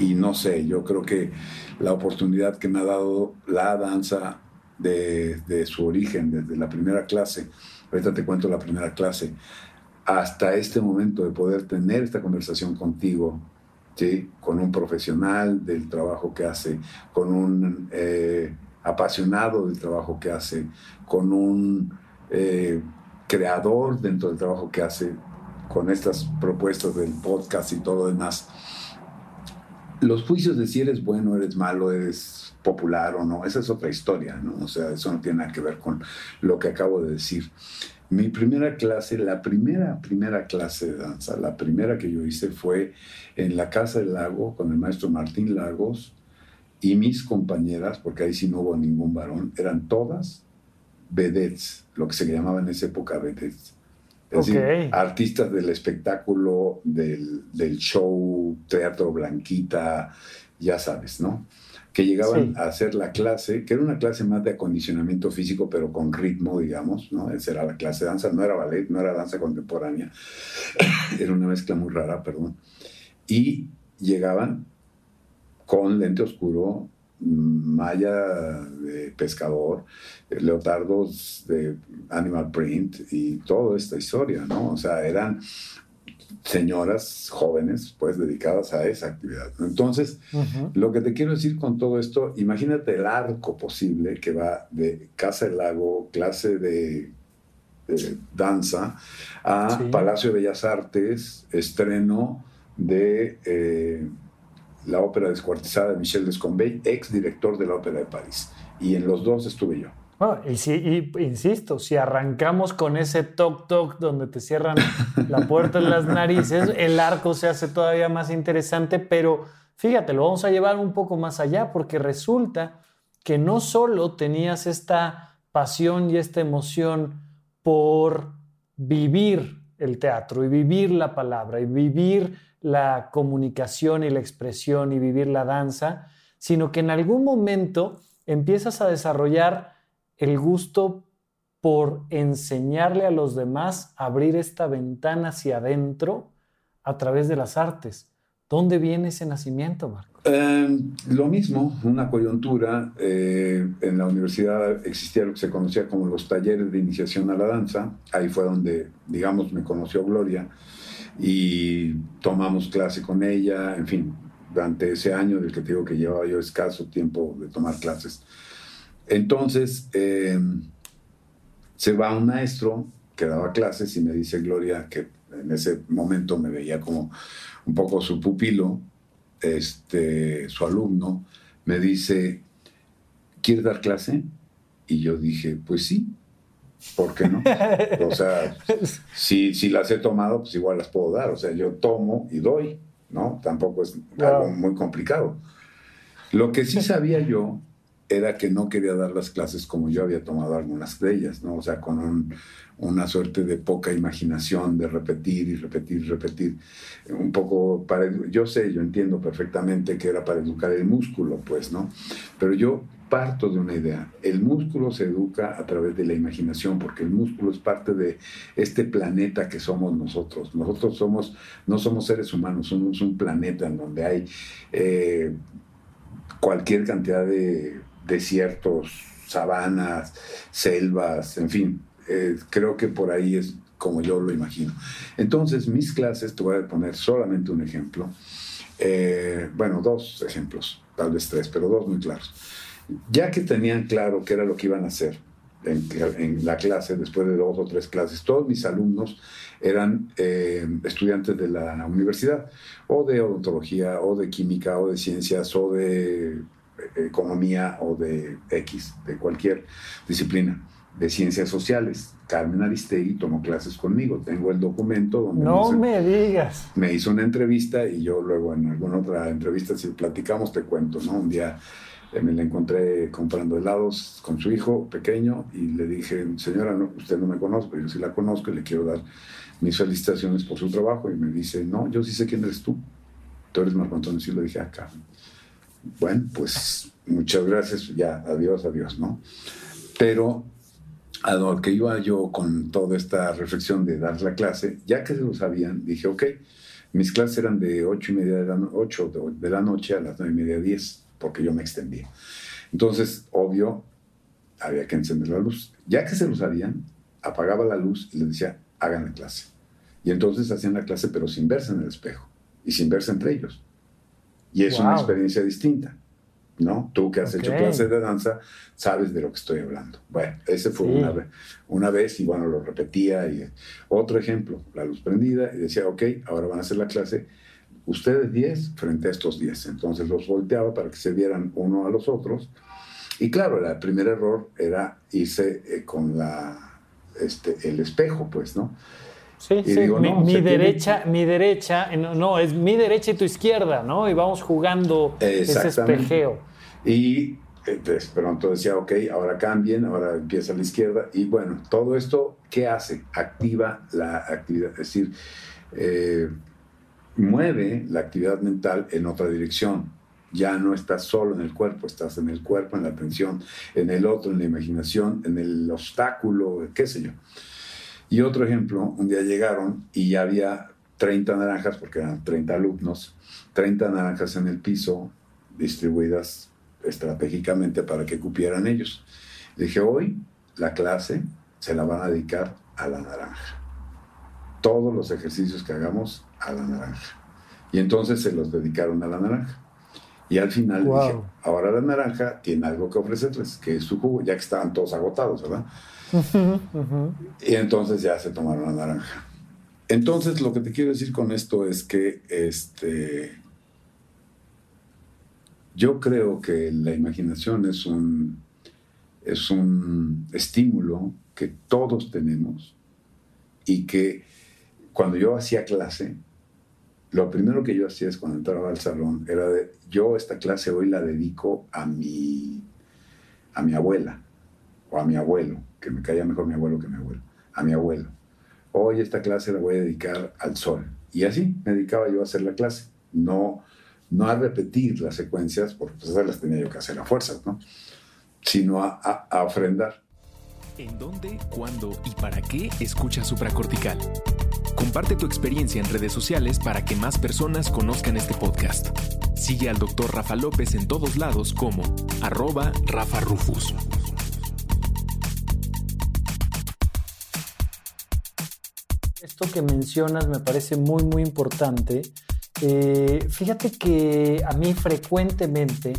y no sé, yo creo que la oportunidad que me ha dado la danza de, de su origen, desde la primera clase, ahorita te cuento la primera clase, hasta este momento de poder tener esta conversación contigo, ¿sí? con un profesional del trabajo que hace, con un eh, apasionado del trabajo que hace, con un eh, creador dentro del trabajo que hace, con estas propuestas del podcast y todo lo demás. Los juicios de si eres bueno, eres malo, eres popular o no, esa es otra historia, ¿no? O sea, eso no tiene nada que ver con lo que acabo de decir. Mi primera clase, la primera, primera clase de danza, la primera que yo hice fue en la Casa del Lago con el maestro Martín Lagos y mis compañeras, porque ahí sí no hubo ningún varón, eran todas vedettes, lo que se llamaba en esa época vedettes. Es decir, artistas del espectáculo, del, del show, teatro blanquita, ya sabes, ¿no? Que llegaban a hacer la clase, que era una clase más de acondicionamiento físico, pero con ritmo, digamos, ¿no? Esa era la clase de danza, no era ballet, no era danza contemporánea, era una mezcla muy rara, perdón. Y llegaban con lente oscuro, malla de pescador, leotardos de animal print y toda esta historia, ¿no? O sea, eran señoras jóvenes, pues, dedicadas a esa actividad. Entonces, lo que te quiero decir con todo esto, imagínate el arco posible que va de Casa del Lago, clase de, danza, a Palacio de Bellas Artes, estreno de eh, la ópera descuartizada de Michel Descombey, ex director de la Ópera de París. Y en los dos estuve yo y, si, insisto, si arrancamos con ese toc-toc donde te cierran la puerta en las narices, el arco se hace todavía más interesante, pero fíjate, lo vamos a llevar un poco más allá porque resulta que no solo tenías esta pasión y esta emoción por vivir el teatro y vivir la palabra y vivir la comunicación y la expresión y vivir la danza, sino que en algún momento empiezas a desarrollar el gusto por enseñarle a los demás abrir esta ventana hacia adentro a través de las artes. ¿Dónde viene ese nacimiento, Marco? Em, lo mismo, una coyuntura. Eh, en la universidad existía lo que se conocía como los talleres de iniciación a la danza. Ahí fue donde, digamos, me conoció Gloria y tomamos clase con ella. En fin, durante ese año del que te digo que llevaba yo escaso tiempo de tomar clases entonces, em, se va un maestro que daba clases y me dice Gloria, que en ese momento me veía como un poco su pupilo, este, su alumno, me dice, ¿quieres dar clase? Y yo dije, pues sí, ¿por qué no? O sea, si, si las he tomado, pues igual las puedo dar. O sea, yo tomo y doy, ¿no? Tampoco es algo muy complicado. Lo que sí sabía yo era que no quería dar las clases como yo había tomado algunas de ellas, ¿no? O sea, con una suerte de poca imaginación, de repetir y repetir y repetir. Un poco para... Yo sé, yo entiendo perfectamente que era para educar el músculo, pues, ¿no? Pero yo parto de una idea. El músculo se educa a través de la imaginación, porque el músculo es parte de este planeta que somos nosotros. Nosotros somos, no somos seres humanos, somos un planeta en donde hay eh, cualquier cantidad de desiertos, sabanas, selvas, en fin. Eh, creo que por ahí es como yo lo imagino. Entonces, mis clases, te voy a poner solamente un ejemplo. Eh, bueno, dos ejemplos, tal vez tres, pero dos muy claros. Ya que tenían claro qué era lo que iban a hacer en, la clase, después de dos o tres clases, todos mis alumnos eran eh, estudiantes de la universidad, o de odontología, o de química, o de ciencias, o de economía o de X, de cualquier disciplina, de ciencias sociales. Carmen Aristegui tomó clases conmigo. Tengo el documento donde no me, digas. Me hizo una entrevista y yo luego en alguna otra entrevista, si platicamos, te cuento, ¿no? Un día eh, me la encontré comprando helados con su hijo pequeño y le dije, señora, no, usted no me conoce, pero yo sí la conozco y le quiero dar mis felicitaciones por su trabajo. Y me dice, no, yo sí sé quién eres tú. Tú eres Marco Antonio. Y le dije, acá. Ah, bueno, pues muchas gracias, ya, adiós, adiós, ¿no? Pero a lo que iba yo con toda esta reflexión de dar la clase, ya que se lo sabían, dije, ok, mis clases eran de 8 y media de la, de la noche a las 9 y media, 10, porque yo me extendía. Entonces, obvio, había que encender la luz. Ya que se lo sabían, apagaba la luz y les decía, hagan la clase. Y entonces hacían la clase, pero sin verse en el espejo y sin verse entre ellos. Y es una experiencia distinta. ¿no? Tú que has hecho clases de danza, sabes de lo que estoy hablando. Bueno, ese fue una, vez, una vez y bueno, lo repetía. Y, otro ejemplo, la luz prendida y decía, ok, ahora van a hacer la clase, ustedes 10 frente a estos 10. Entonces los volteaba para que se vieran uno a los otros. Y claro, el primer error era irse eh, con la, este, el espejo, pues, ¿no? Sí, sí. mi, derecha, mi derecha, no, es mi derecha y tu izquierda, ¿no? Y vamos jugando ese espejeo. Y de pronto decía, ok, ahora cambien, ahora empieza la izquierda. Y bueno, todo esto, ¿qué hace? Activa la actividad, es decir, eh, mueve la actividad mental en otra dirección. Ya no estás solo en el cuerpo, estás en el cuerpo, en la atención, en el otro, en la imaginación, en el obstáculo, qué sé yo. Y otro ejemplo, un día llegaron y ya había 30 naranjas, porque eran 30 alumnos, 30 naranjas en el piso, distribuidas estratégicamente para que cupieran ellos. dije, hoy la clase se la van a dedicar a la naranja. Todos los ejercicios que hagamos a la naranja. Y entonces se los dedicaron a la naranja. Y al final dije, ahora la naranja tiene algo que ofrecerles, que es su jugo, ya que estaban todos agotados, ¿verdad? Y entonces ya se tomaron la naranja. Entonces, lo que te quiero decir con esto es que este, yo creo que la imaginación es un, es un estímulo que todos tenemos y que cuando yo hacía clase, lo primero que yo hacía es cuando entraba al salón era de, yo esta clase hoy la dedico a mi, a mi abuela o a mi abuelo que me caía mejor mi abuelo que mi abuelo, a mi abuelo. Hoy esta clase la voy a dedicar al sol. Y así me dedicaba yo a hacer la clase, no, no a repetir las secuencias, porque pues esas las tenía yo que hacer a fuerzas, ¿no? sino a, a, ofrendar. ¿En dónde, cuándo y para qué escucha supracortical? Comparte tu experiencia en redes sociales para que más personas conozcan este podcast. Sigue al doctor Rafa López en todos lados como arroba Rafa Rufus. Esto que mencionas me parece muy, muy importante. Eh, fíjate que a mí frecuentemente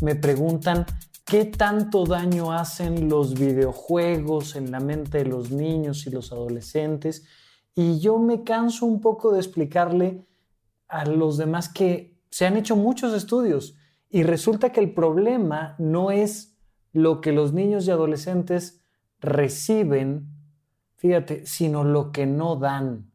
me preguntan qué tanto daño hacen los videojuegos en la mente de los niños y los adolescentes. Y yo me canso un poco de explicarle a los demás que se han hecho muchos estudios y resulta que el problema no es lo que los niños y adolescentes reciben fíjate, sino lo que no dan.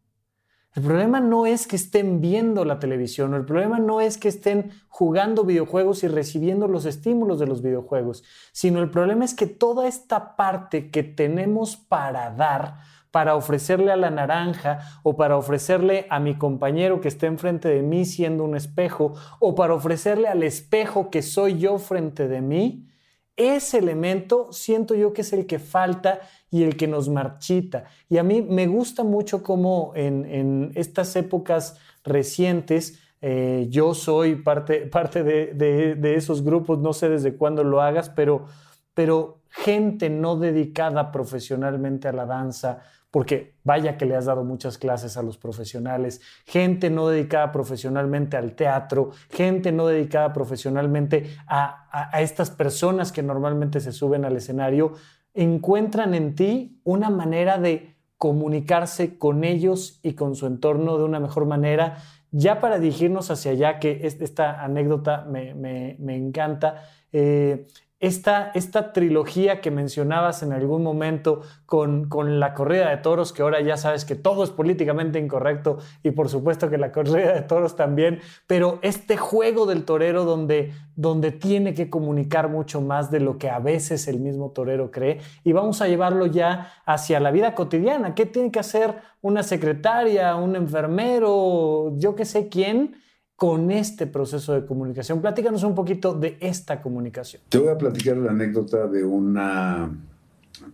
El problema no es que estén viendo la televisión, el problema no es que estén jugando videojuegos y recibiendo los estímulos de los videojuegos, sino el problema es que toda esta parte que tenemos para dar, para ofrecerle a la naranja o para ofrecerle a mi compañero que esté enfrente de mí siendo un espejo o para ofrecerle al espejo que soy yo frente de mí, ese elemento siento yo que es el que falta y el que nos marchita. Y a mí me gusta mucho cómo en, estas épocas recientes, eh, yo soy parte, parte de, de, esos grupos, no sé desde cuándo lo hagas, pero, pero gente no dedicada profesionalmente a la danza, porque vaya que le has dado muchas clases a los profesionales, gente no dedicada profesionalmente al teatro, gente no dedicada profesionalmente a, estas personas que normalmente se suben al escenario, encuentran en ti una manera de comunicarse con ellos y con su entorno de una mejor manera. Ya para dirigirnos hacia allá, que esta anécdota me, encanta, eh, esta, esta trilogía que mencionabas en algún momento con, con, la corrida de toros, que ahora ya sabes que todo es políticamente incorrecto y por supuesto que la corrida de toros también, pero este juego del torero donde, donde tiene que comunicar mucho más de lo que a veces el mismo torero cree y vamos a llevarlo ya hacia la vida cotidiana. ¿Qué tiene que hacer una secretaria, un enfermero, yo qué sé quién? Con este proceso de comunicación. Platícanos un poquito de esta comunicación. Te voy a platicar la anécdota de una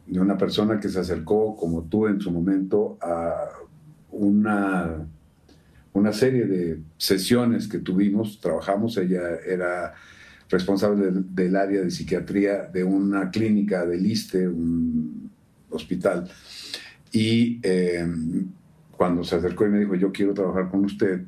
de una persona que se acercó, como tú en su momento, a una, una serie de sesiones que tuvimos, trabajamos, ella era responsable del, área de psiquiatría de una clínica del ISTE, un hospital, y eh, cuando se acercó y me dijo, yo quiero trabajar con usted,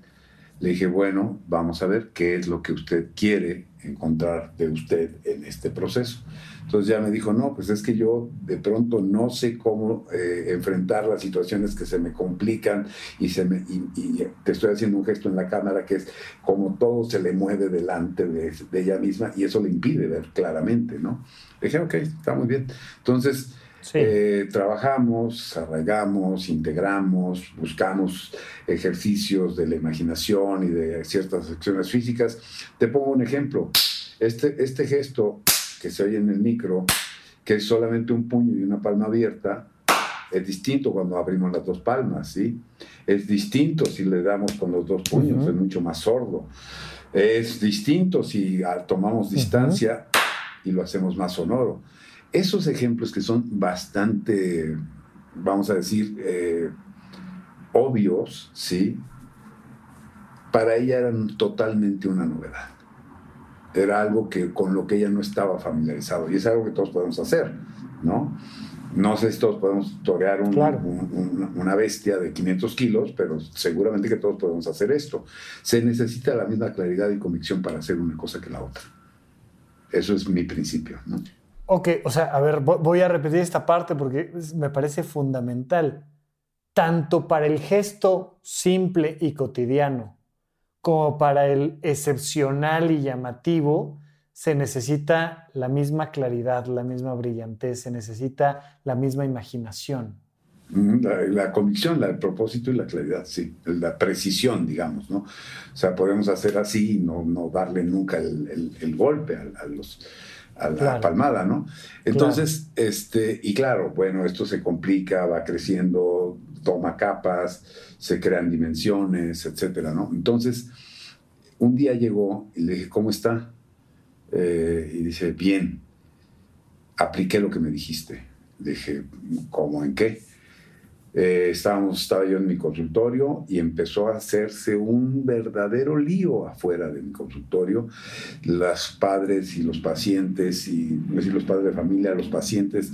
le dije, bueno, vamos a ver qué es lo que usted quiere encontrar de usted en este proceso. Entonces ya me dijo, no, pues es que yo de pronto no sé cómo eh, enfrentar las situaciones que se me complican y, se me, y, te estoy haciendo un gesto en la cámara que es como todo se le mueve delante de, de ella misma y eso le impide ver claramente, ¿no? Le dije, ok, está muy bien. Entonces eh, trabajamos, arraigamos, integramos, buscamos ejercicios de la imaginación y de ciertas acciones físicas. Te pongo un ejemplo. Este, este gesto que se oye en el micro, que es solamente un puño y una palma abierta, es distinto cuando abrimos las dos palmas, ¿sí? Es distinto si le damos con los dos puños, es mucho más sordo. Es distinto si tomamos distancia y lo hacemos más sonoro esos ejemplos que son bastante, vamos a decir, eh, obvios, ¿sí? Para ella eran totalmente una novedad. Era algo que, con lo que ella no estaba familiarizado. Y es algo que todos podemos hacer, ¿no? No sé si todos podemos torear una bestia de 500 kilos, pero seguramente que todos podemos hacer esto. Se necesita la misma claridad y convicción para hacer una cosa que la otra. Eso es mi principio, ¿no? Ok, o sea, a ver, voy a repetir esta parte porque me parece fundamental. Tanto para el gesto simple y cotidiano como para el excepcional y llamativo, se necesita la misma claridad, la misma brillantez, se necesita la misma imaginación. La, convicción, el propósito y la claridad, sí, la precisión, digamos, ¿no? O sea, podemos hacer así y no, no darle nunca el, golpe a los a la palmada, ¿no? Entonces, este, y claro, bueno, esto se complica, va creciendo, toma capas, se crean dimensiones, etcétera, ¿no? Entonces, un día llegó y le dije, ¿cómo está? Eh, y dice, bien, apliqué lo que me dijiste. Le dije, ¿cómo en qué? Eh, estábamos, estaba yo en mi consultorio y empezó a hacerse un verdadero lío afuera de mi consultorio. Los padres y los pacientes, y decir, los padres de familia, los pacientes,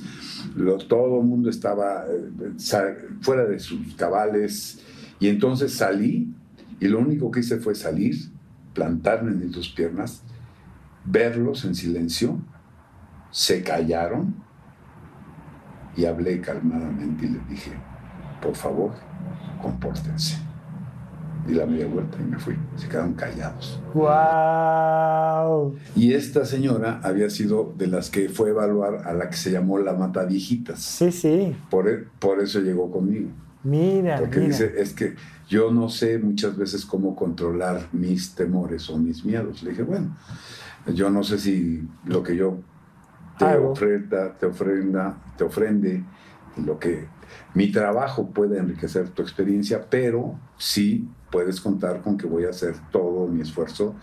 todo el mundo estaba eh, fuera de sus cabales. Y entonces salí y lo único que hice fue salir, plantarme en mis dos piernas, verlos en silencio, se callaron y hablé calmadamente y les dije, por favor, compórtense. Di la media vuelta y me fui. Se quedaron callados. ¡Wow! Y esta señora había sido de las que fue a evaluar a la que se llamó la mata viejitas. Sí, sí. Por, e, por eso llegó conmigo. Mira, Porque dice, es que yo no sé muchas veces cómo controlar mis temores o mis miedos. Le dije, bueno, yo no sé si lo que yo te ofrenda, te ofrenda, te ofrende, lo que mi trabajo puede enriquecer tu experiencia, pero sí puedes contar con que voy a hacer todo mi esfuerzo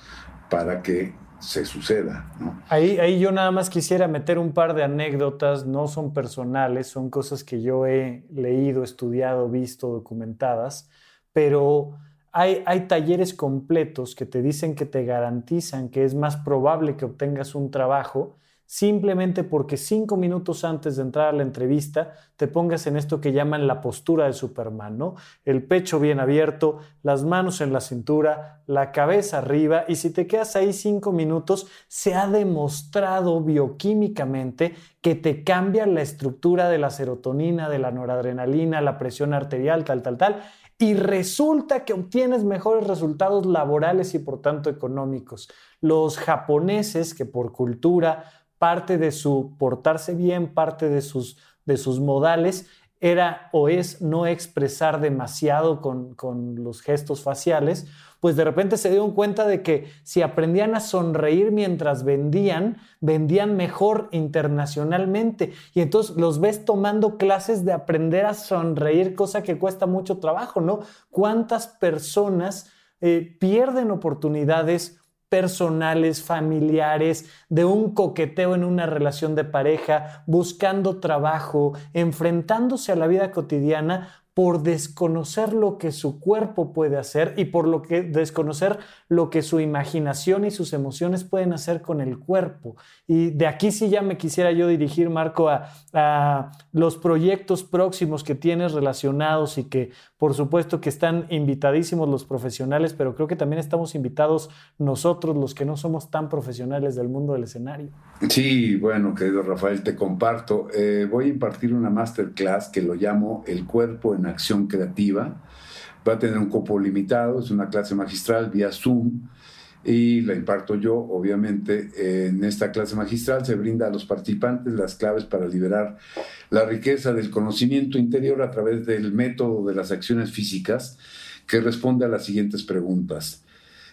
para que se suceda. Ahí, ahí yo nada más quisiera meter un par de anécdotas, no son personales, son cosas que yo he leído, estudiado, visto, documentadas, pero hay, hay talleres completos que te dicen que te garantizan que es más probable que obtengas un trabajo simplemente porque cinco minutos antes de entrar a la entrevista te pongas en esto que llaman la postura de Superman, ¿no? El pecho bien abierto, las manos en la cintura, la cabeza arriba y si te quedas ahí cinco minutos, se ha demostrado bioquímicamente que te cambia la estructura de la serotonina, de la noradrenalina, la presión arterial, tal, tal, tal. Y resulta que obtienes mejores resultados laborales y por tanto económicos. Los japoneses, que por cultura, parte de su portarse bien, parte de sus, de sus modales, era o es no expresar demasiado con, los gestos faciales, pues de repente se dieron cuenta de que si aprendían a sonreír mientras vendían, vendían mejor internacionalmente. Y entonces los ves tomando clases de aprender a sonreír, cosa que cuesta mucho trabajo, ¿no? ¿Cuántas personas eh, pierden oportunidades personales, familiares, de un coqueteo en una relación de pareja, buscando trabajo, enfrentándose a la vida cotidiana por desconocer lo que su cuerpo puede hacer y por lo que desconocer lo que su imaginación y sus emociones pueden hacer con el cuerpo. Y de aquí sí ya me quisiera yo dirigir, Marco, a, a los proyectos próximos que tienes relacionados y que por supuesto que están invitadísimos los profesionales, pero creo que también estamos invitados nosotros, los que no somos tan profesionales del mundo del escenario. Sí, bueno, querido Rafael, te comparto. Eh, voy a impartir una masterclass que lo llamo El cuerpo en acción creativa. Va a tener un cupo limitado, es una clase magistral vía Zoom y la imparto yo, obviamente. En esta clase magistral se brinda a los participantes las claves para liberar la riqueza del conocimiento interior a través del método de las acciones físicas que responde a las siguientes preguntas.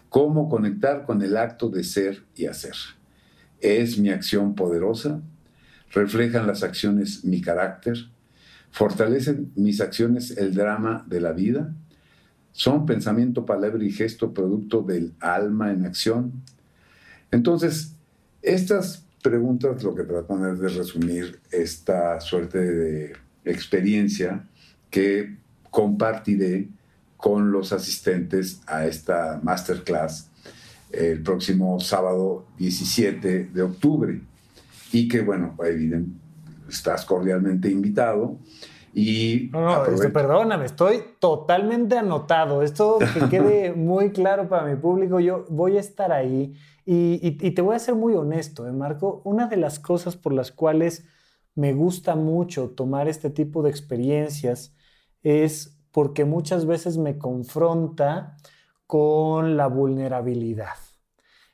¿Cómo conectar con el acto de ser y hacer? ¿Es mi acción poderosa? ¿Reflejan las acciones mi carácter? ¿Fortalecen mis acciones el drama de la vida? ¿Son pensamiento, palabra y gesto producto del alma en acción? Entonces, estas preguntas lo que tratan es de resumir esta suerte de experiencia que compartiré con los asistentes a esta masterclass el próximo sábado 17 de octubre. Y que, bueno, evidente, estás cordialmente invitado. Y no, no este, perdóname, estoy totalmente anotado. Esto que quede muy claro para mi público. Yo voy a estar ahí y, y, te voy a ser muy honesto, ¿eh, Marco. Una de las cosas por las cuales me gusta mucho tomar este tipo de experiencias es porque muchas veces me confronta con la vulnerabilidad.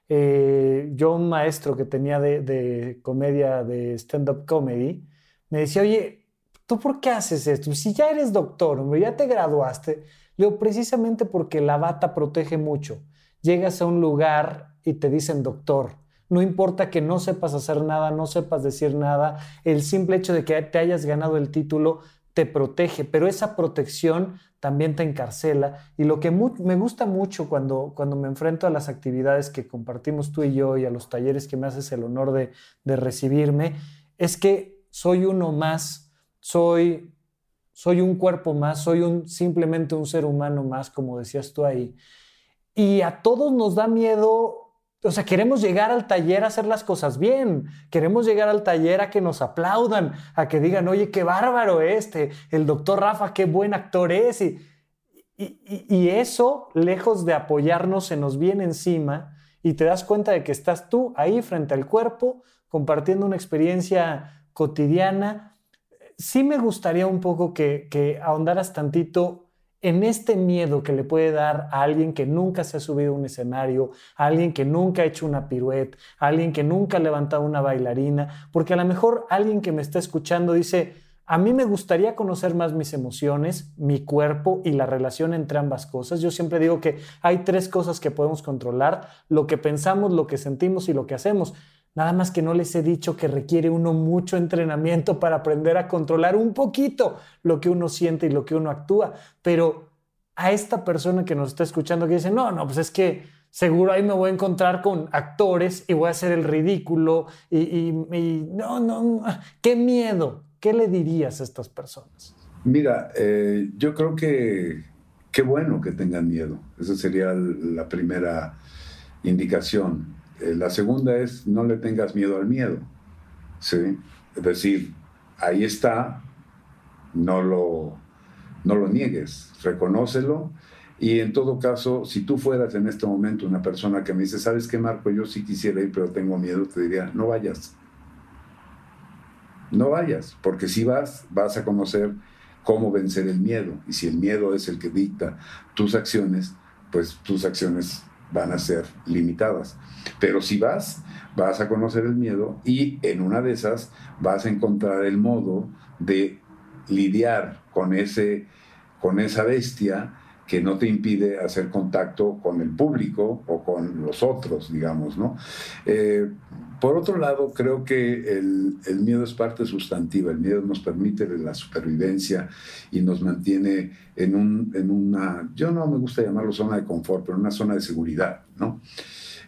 Eh, yo, un maestro que tenía de, de comedia, de stand-up comedy, me decía, oye, ¿tú por qué haces esto? Si ya eres doctor, hombre, ya te graduaste. Le digo, precisamente porque la bata protege mucho. Llegas a un lugar y te dicen doctor. No importa que no sepas hacer nada, no sepas decir nada, el simple hecho de que te hayas ganado el título te protege, pero esa protección también te encarcela. Y lo que me gusta mucho cuando, cuando me enfrento a las actividades que compartimos tú y yo y a los talleres que me haces el honor de recibirme, es que soy uno más, soy, soy un cuerpo más, soy simplemente un ser humano más, como decías tú ahí. Y a todos nos da miedo o sea, queremos llegar al taller a hacer las cosas bien. Queremos llegar al taller a que nos aplaudan, a que digan, oye, qué bárbaro este, el doctor Rafa, qué buen actor es. Y, y, eso, lejos de apoyarnos, se nos viene encima y te das cuenta de que estás tú ahí frente al cuerpo, compartiendo una experiencia cotidiana. Sí me gustaría un poco que, que ahondaras tantito en este miedo que le puede dar a alguien que nunca se ha subido a un escenario, a alguien que nunca ha hecho una pirueta, a alguien que nunca ha levantado una bailarina, porque a lo mejor alguien que me está escuchando dice, a mí me gustaría conocer más mis emociones, mi cuerpo y la relación entre ambas cosas. Yo siempre digo que hay tres cosas que podemos controlar, lo que pensamos, lo que sentimos y lo que hacemos. Nada más que no les he dicho que requiere uno mucho entrenamiento para aprender a controlar un poquito lo que uno siente y lo que uno actúa. Pero a esta persona que nos está escuchando que dice, no, no, pues es que seguro ahí me voy a encontrar con actores y voy a hacer el ridículo y, no, no, qué miedo. ¿Qué le dirías a estas personas? Mira, eh, yo creo que qué bueno que tengan miedo. Esa sería la primera indicación. Eh, la segunda es no le tengas miedo al miedo. ¿sí? Es decir, ahí está, no lo, no lo niegues, reconócelo. Y en todo caso, si tú fueras en este momento una persona que me dice, ¿sabes qué, Marco? Yo sí quisiera ir, pero tengo miedo, te diría, no vayas. No vayas, porque si vas, vas a conocer cómo vencer el miedo. Y si el miedo es el que dicta tus acciones, pues tus acciones van a ser limitadas. Pero si vas, vas a conocer el miedo y en una de esas vas a encontrar el modo de lidiar con, ese, con esa bestia que no te impide hacer contacto con el público o con los otros, digamos, ¿no? Eh, por otro lado, creo que el, miedo es parte sustantiva. El miedo nos permite la supervivencia y nos mantiene en, un, en una, yo no me gusta llamarlo zona de confort, pero una zona de seguridad, ¿no?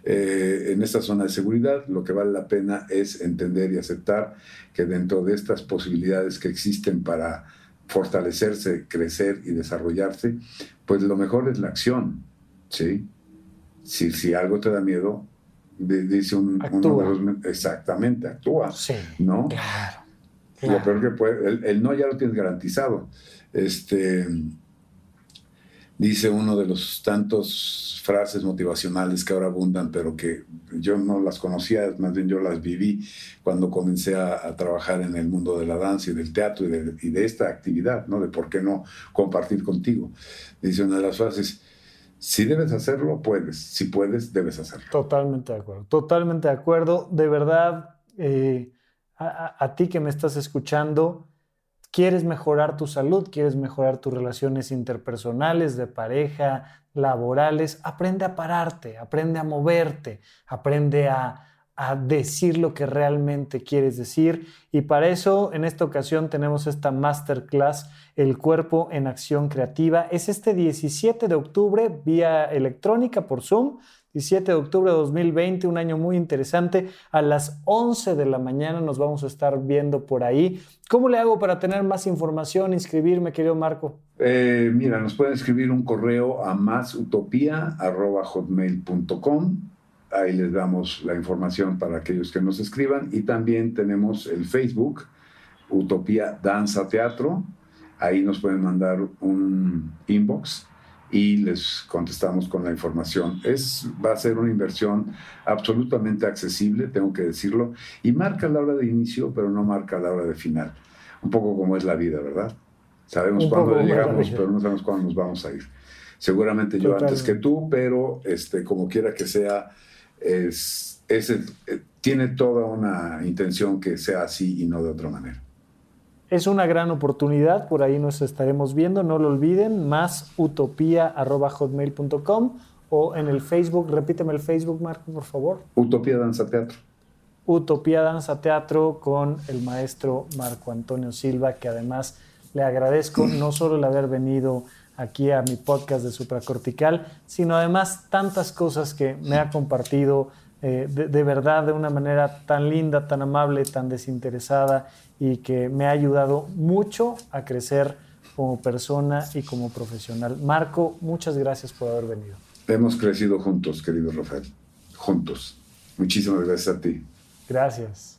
eh, en esta zona de seguridad, lo que vale la pena es entender y aceptar que dentro de estas posibilidades que existen para fortalecerse, crecer y desarrollarse, pues lo mejor es la acción, ¿sí? Si, si algo te da miedo, dice un, exactamente, actúa, sí, ¿no? Claro. Lo peor que puede, el, el, no ya lo tienes garantizado. Este, dice uno de los tantos frases motivacionales que ahora abundan, pero que yo no las conocía, más bien yo las viví cuando comencé a, trabajar en el mundo de la danza y del teatro y de, esta actividad, ¿no? De por qué no compartir contigo. Dice una de las frases, si debes hacerlo, puedes. Si puedes, debes hacerlo. Totalmente de acuerdo. Totalmente de acuerdo. De verdad, eh, a ti que me estás escuchando, quieres mejorar tu salud, quieres mejorar tus relaciones interpersonales, de pareja, laborales, aprende a pararte, aprende a moverte, aprende a, decir lo que realmente quieres decir. Y para eso, en esta ocasión, tenemos esta masterclass, El cuerpo en acción creativa. Es este 17 de octubre, vía electrónica por Zoom. 17 de octubre de 2020, un año muy interesante. A las 11 de la mañana nos vamos a estar viendo por ahí. ¿Cómo le hago para tener más información, inscribirme, querido Marco? Eh, mira, nos pueden escribir un correo a másutopía.hotmail.com. Ahí les damos la información para aquellos que nos escriban. Y también tenemos el Facebook, Utopía Danza Teatro. Ahí nos pueden mandar un inbox y les contestamos con la información. Es, va a ser una inversión absolutamente accesible, tengo que decirlo, y marca la hora de inicio, pero no marca la hora de final. Un poco como es la vida, ¿verdad? Sabemos cuándo llegamos, pero no sabemos cuándo nos vamos a ir. Seguramente yo antes que tú, pero este, como quiera que sea, es, es, eh, tiene toda una intención que sea así y no de otra manera. Es una gran oportunidad, por ahí nos estaremos viendo, no lo olviden, más utopía.hotmail.com o en el Facebook, repíteme el Facebook, Marco, por favor. Utopía Danza Teatro. Utopía Danza Teatro con el maestro Marco Antonio Silva, que además le agradezco no solo el haber venido aquí a mi podcast de Supracortical, sino además tantas cosas que me ha compartido eh, de, verdad de una manera tan linda, tan amable, tan desinteresada y que me ha ayudado mucho a crecer como persona y como profesional. Marco, muchas gracias por haber venido. Hemos crecido juntos, querido Rafael, juntos. Muchísimas gracias a ti. Gracias.